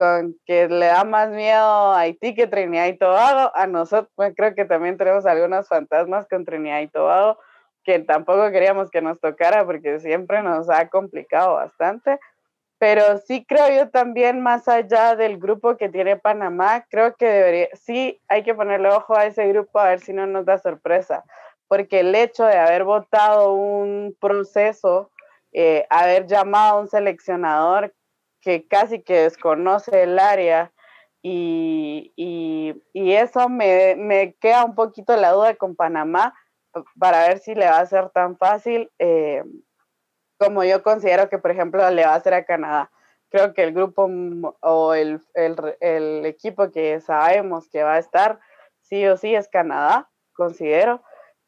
D: con que le da más miedo a Haití que Trinidad y Tobago. A nosotros pues, creo que también tenemos algunos fantasmas con Trinidad y Tobago que tampoco queríamos que nos tocara porque siempre nos ha complicado bastante. Pero sí creo yo también, más allá del grupo que tiene Panamá, creo que debería, sí hay que ponerle ojo a ese grupo a ver si no nos da sorpresa porque el hecho de haber votado un proceso, eh, haber llamado a un seleccionador que casi que desconoce el área y, eso me, queda un poquito la duda con Panamá para ver si le va a ser tan fácil eh, como yo considero que, por ejemplo, le va a hacer a Canadá. Creo que el grupo o el, el equipo que sabemos que va a estar, sí o sí, es Canadá, considero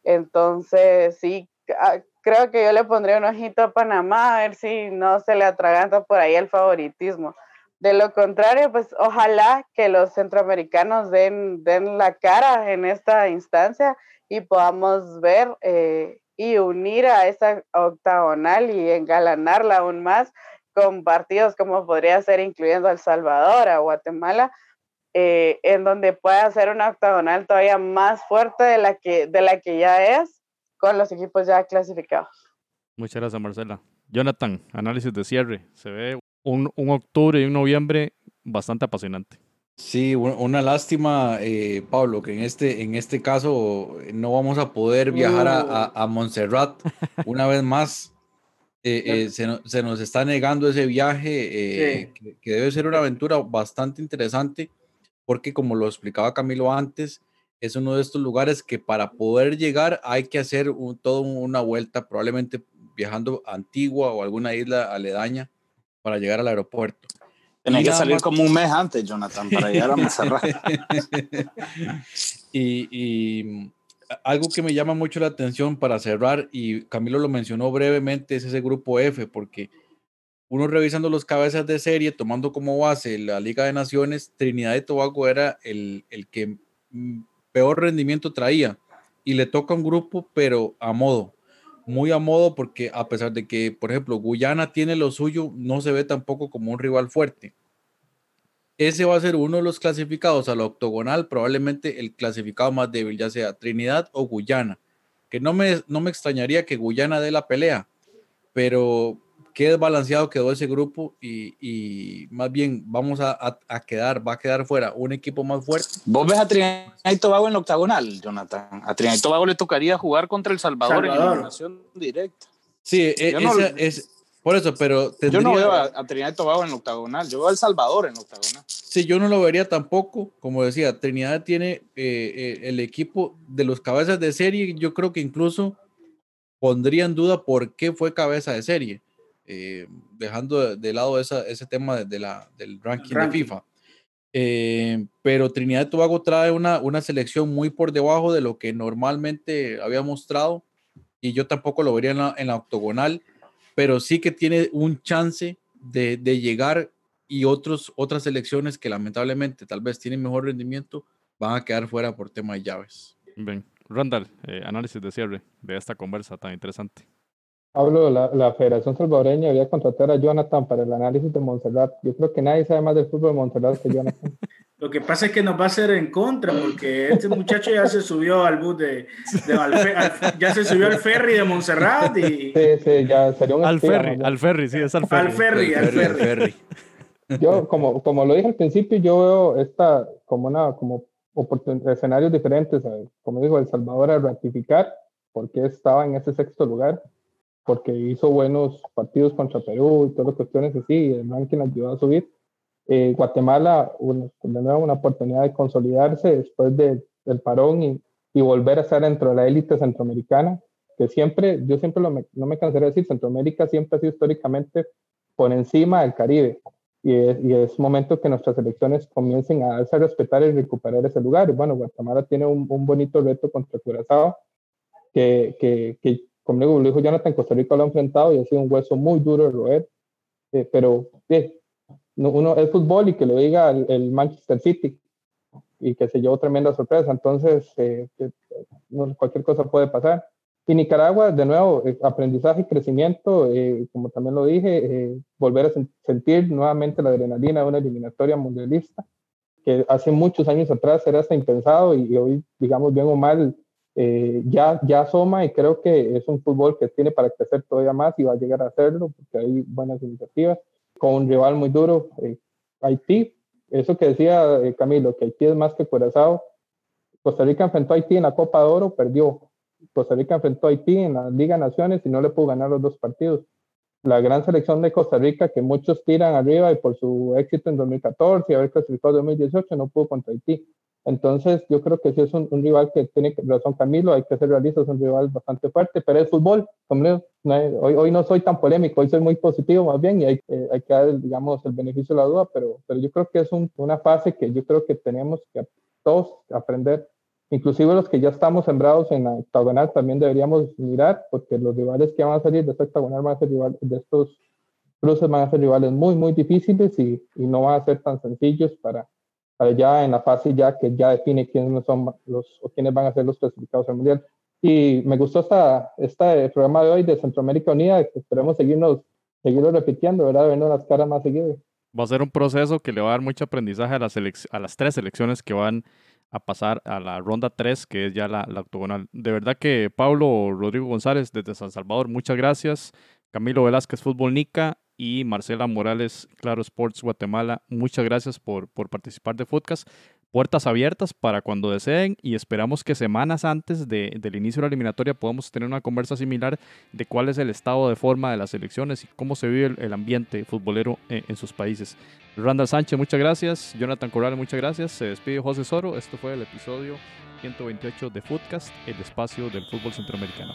D: entonces, sí, ah, creo que yo le pondría un ojito a Panamá a ver si no se le atraganta por ahí el favoritismo. De lo contrario, pues ojalá que los centroamericanos den, den la cara en esta instancia y podamos ver eh, y unir a esa octagonal y engalanarla aún más con partidos como podría ser incluyendo a El Salvador, a Guatemala, eh, en donde pueda hacer una octagonal todavía más fuerte de la, que, de la que ya es con los equipos ya clasificados.
B: Muchas gracias, Marcela. Jonathan, análisis de cierre. Se ve un, un octubre y un noviembre bastante apasionante.
F: Sí, una lástima, eh, Pablo, que en este, en este caso no vamos a poder viajar a, a, Montserrat una vez más. Eh, se, se, nos está negando ese viaje, que, que, debe ser una aventura bastante interesante porque como lo explicaba Camilo antes, es uno de estos lugares que para poder llegar hay que hacer un, toda una vuelta, probablemente viajando a Antigua o alguna isla aledaña para llegar al aeropuerto.
E: Tenés que salir como un mes antes, Jonathan, para llegar a Mazarrá.
F: y, y algo que me llama mucho la atención para cerrar, y Camilo lo mencionó brevemente, es ese grupo F, porque uno revisando los cabezas de serie, tomando como base la Liga de Naciones, Trinidad y Tobago era el, el que mm, peor rendimiento traía. Y le toca un grupo, pero a modo, muy a modo, porque a pesar de que, por ejemplo, Guyana tiene lo suyo, no se ve tampoco como un rival fuerte. ese va a ser uno de los clasificados a la octogonal, probablemente el clasificado más débil, ya sea Trinidad o Guyana, que no me, no me extrañaría que Guyana dé la pelea, pero qué desbalanceado quedó ese grupo y, más bien vamos a, quedar, va a quedar fuera un equipo más fuerte.
E: ¿Vos ves a Trinidad y Tobago en la octagonal, Jonathan? A Trinidad y Tobago le tocaría jugar contra El Salvador, en eliminación directa.
F: Sí, e, es, por eso, pero
E: Yo no veo a, Trinidad y Tobago en la octagonal, yo veo a El Salvador en la octagonal.
F: Sí, yo no lo vería tampoco. Como decía, Trinidad tiene eh, eh, el equipo de los cabezas de serie, yo creo que incluso pondría en duda por qué fue cabeza de serie eh, dejando de lado ese tema de, la, del ranking, de FIFA. Eh, pero Trinidad y Tobago trae una, una selección muy por debajo de lo que normalmente había mostrado y yo tampoco lo vería en la, octogonal, pero sí que tiene un chance de, de, llegar y otros, otras selecciones que lamentablemente tal vez tienen mejor rendimiento van a quedar fuera por tema de llaves.
B: Bien, Randall, eh, análisis de cierre de esta conversa tan interesante.
G: Pablo, la, la, Federación Salvadoreña debería contratar a Jonathan para el análisis de Montserrat. Yo creo que nadie sabe más del fútbol de Montserrat que Jonathan.
C: Lo que pasa es que nos va a hacer en contra, porque este muchacho ya se subió al bus de, ya se subió al ferry de Montserrat y.
G: Sí, sí, ya sería un
B: Al ferry, al ferry, sí, es al ferry.
C: Al ferry, al ferry.
G: Yo, como, como lo dije al principio, yo veo esta como una, como escenarios diferentes, como dijo El Salvador, a ratificar, porque estaba en ese sexto lugar porque hizo buenos partidos contra Perú y todas las cuestiones así, y el ranking ayudó a subir. Eh, Guatemala, una, de nuevo, una oportunidad de consolidarse después de, del parón y, y, volver a estar dentro de la élite centroamericana, que siempre, yo siempre lo no me cansaré de decir, Centroamérica siempre ha sido históricamente por encima del Caribe. Y es, y es momento que nuestras elecciones comiencen a darse a respetar y recuperar ese lugar. Bueno, Guatemala tiene un, un bonito reto contra Curazao, que, que, que como lo dijo Jonathan, Costa Rica lo ha enfrentado y ha sido un hueso muy duro de roer, eh, pero eh, uno es fútbol y que lo diga el, Manchester City y que se llevó tremenda sorpresa, entonces eh, cualquier cosa puede pasar. Y Nicaragua, de nuevo, aprendizaje y crecimiento, como también lo dije, volver a sentir nuevamente la adrenalina de una eliminatoria mundialista, que hace muchos años atrás era hasta impensado y hoy, digamos, bien o mal, eh, ya, ya asoma y creo que es un fútbol que tiene para crecer todavía más y va a llegar a hacerlo porque hay buenas iniciativas con un rival muy duro, eh, Haití. Eso que decía eh, Camilo, que Haití es más que Curazao. Costa Rica enfrentó a Haití en la Copa de Oro, perdió. Costa Rica enfrentó a Haití en la Liga Naciones y no le pudo ganar los dos partidos. La gran selección de Costa Rica, que muchos tiran arriba y por su éxito en 2014 y haber clasificado en 2018, no pudo contra Haití. Entonces, yo creo que sí es un, rival que tiene razón Camilo, hay que ser realistas, es un rival bastante fuerte, pero es fútbol, hoy, hoy no soy tan polémico, hoy soy muy positivo más bien y hay, eh, hay que dar, digamos, el beneficio de la duda, pero, pero yo creo que es una fase que yo creo que tenemos que todos aprender, inclusive los que ya estamos sembrados en la octagonal también deberíamos mirar, porque los rivales que van a salir de esta octagonal van a ser rivales, de estos cruces van a ser rivales muy, muy difíciles y, y no van a ser tan sencillos para ya en la fase ya que ya define quiénes son los o quiénes van a ser los clasificados al mundial. Y me gustó esta, este programa de hoy de Centroamérica Unida, que esperemos seguirnos, seguirlo repitiendo, ¿verdad? Viendo las caras más seguidas.
B: Va a ser un proceso que le va a dar mucho aprendizaje a las, a las tres selecciones que van a pasar a la ronda 3, que es ya la, la octogonal. De verdad que Pablo Rodrigo González desde San Salvador, muchas gracias. Camilo Velázquez, Fútbol Nica, y Marcela Morales, Claro Sports Guatemala. Muchas gracias por, por participar de Podcast. Puertas abiertas para cuando deseen y esperamos que semanas antes de, del inicio de la eliminatoria podamos tener una conversa similar de cuál es el estado de forma de las elecciones y cómo se vive el, ambiente futbolero en, en, sus países. Randall Sánchez, muchas gracias. Jonathan Corral, muchas gracias. Se despide José Soro. Esto fue el episodio 128 de Footcast, el espacio del fútbol centroamericano.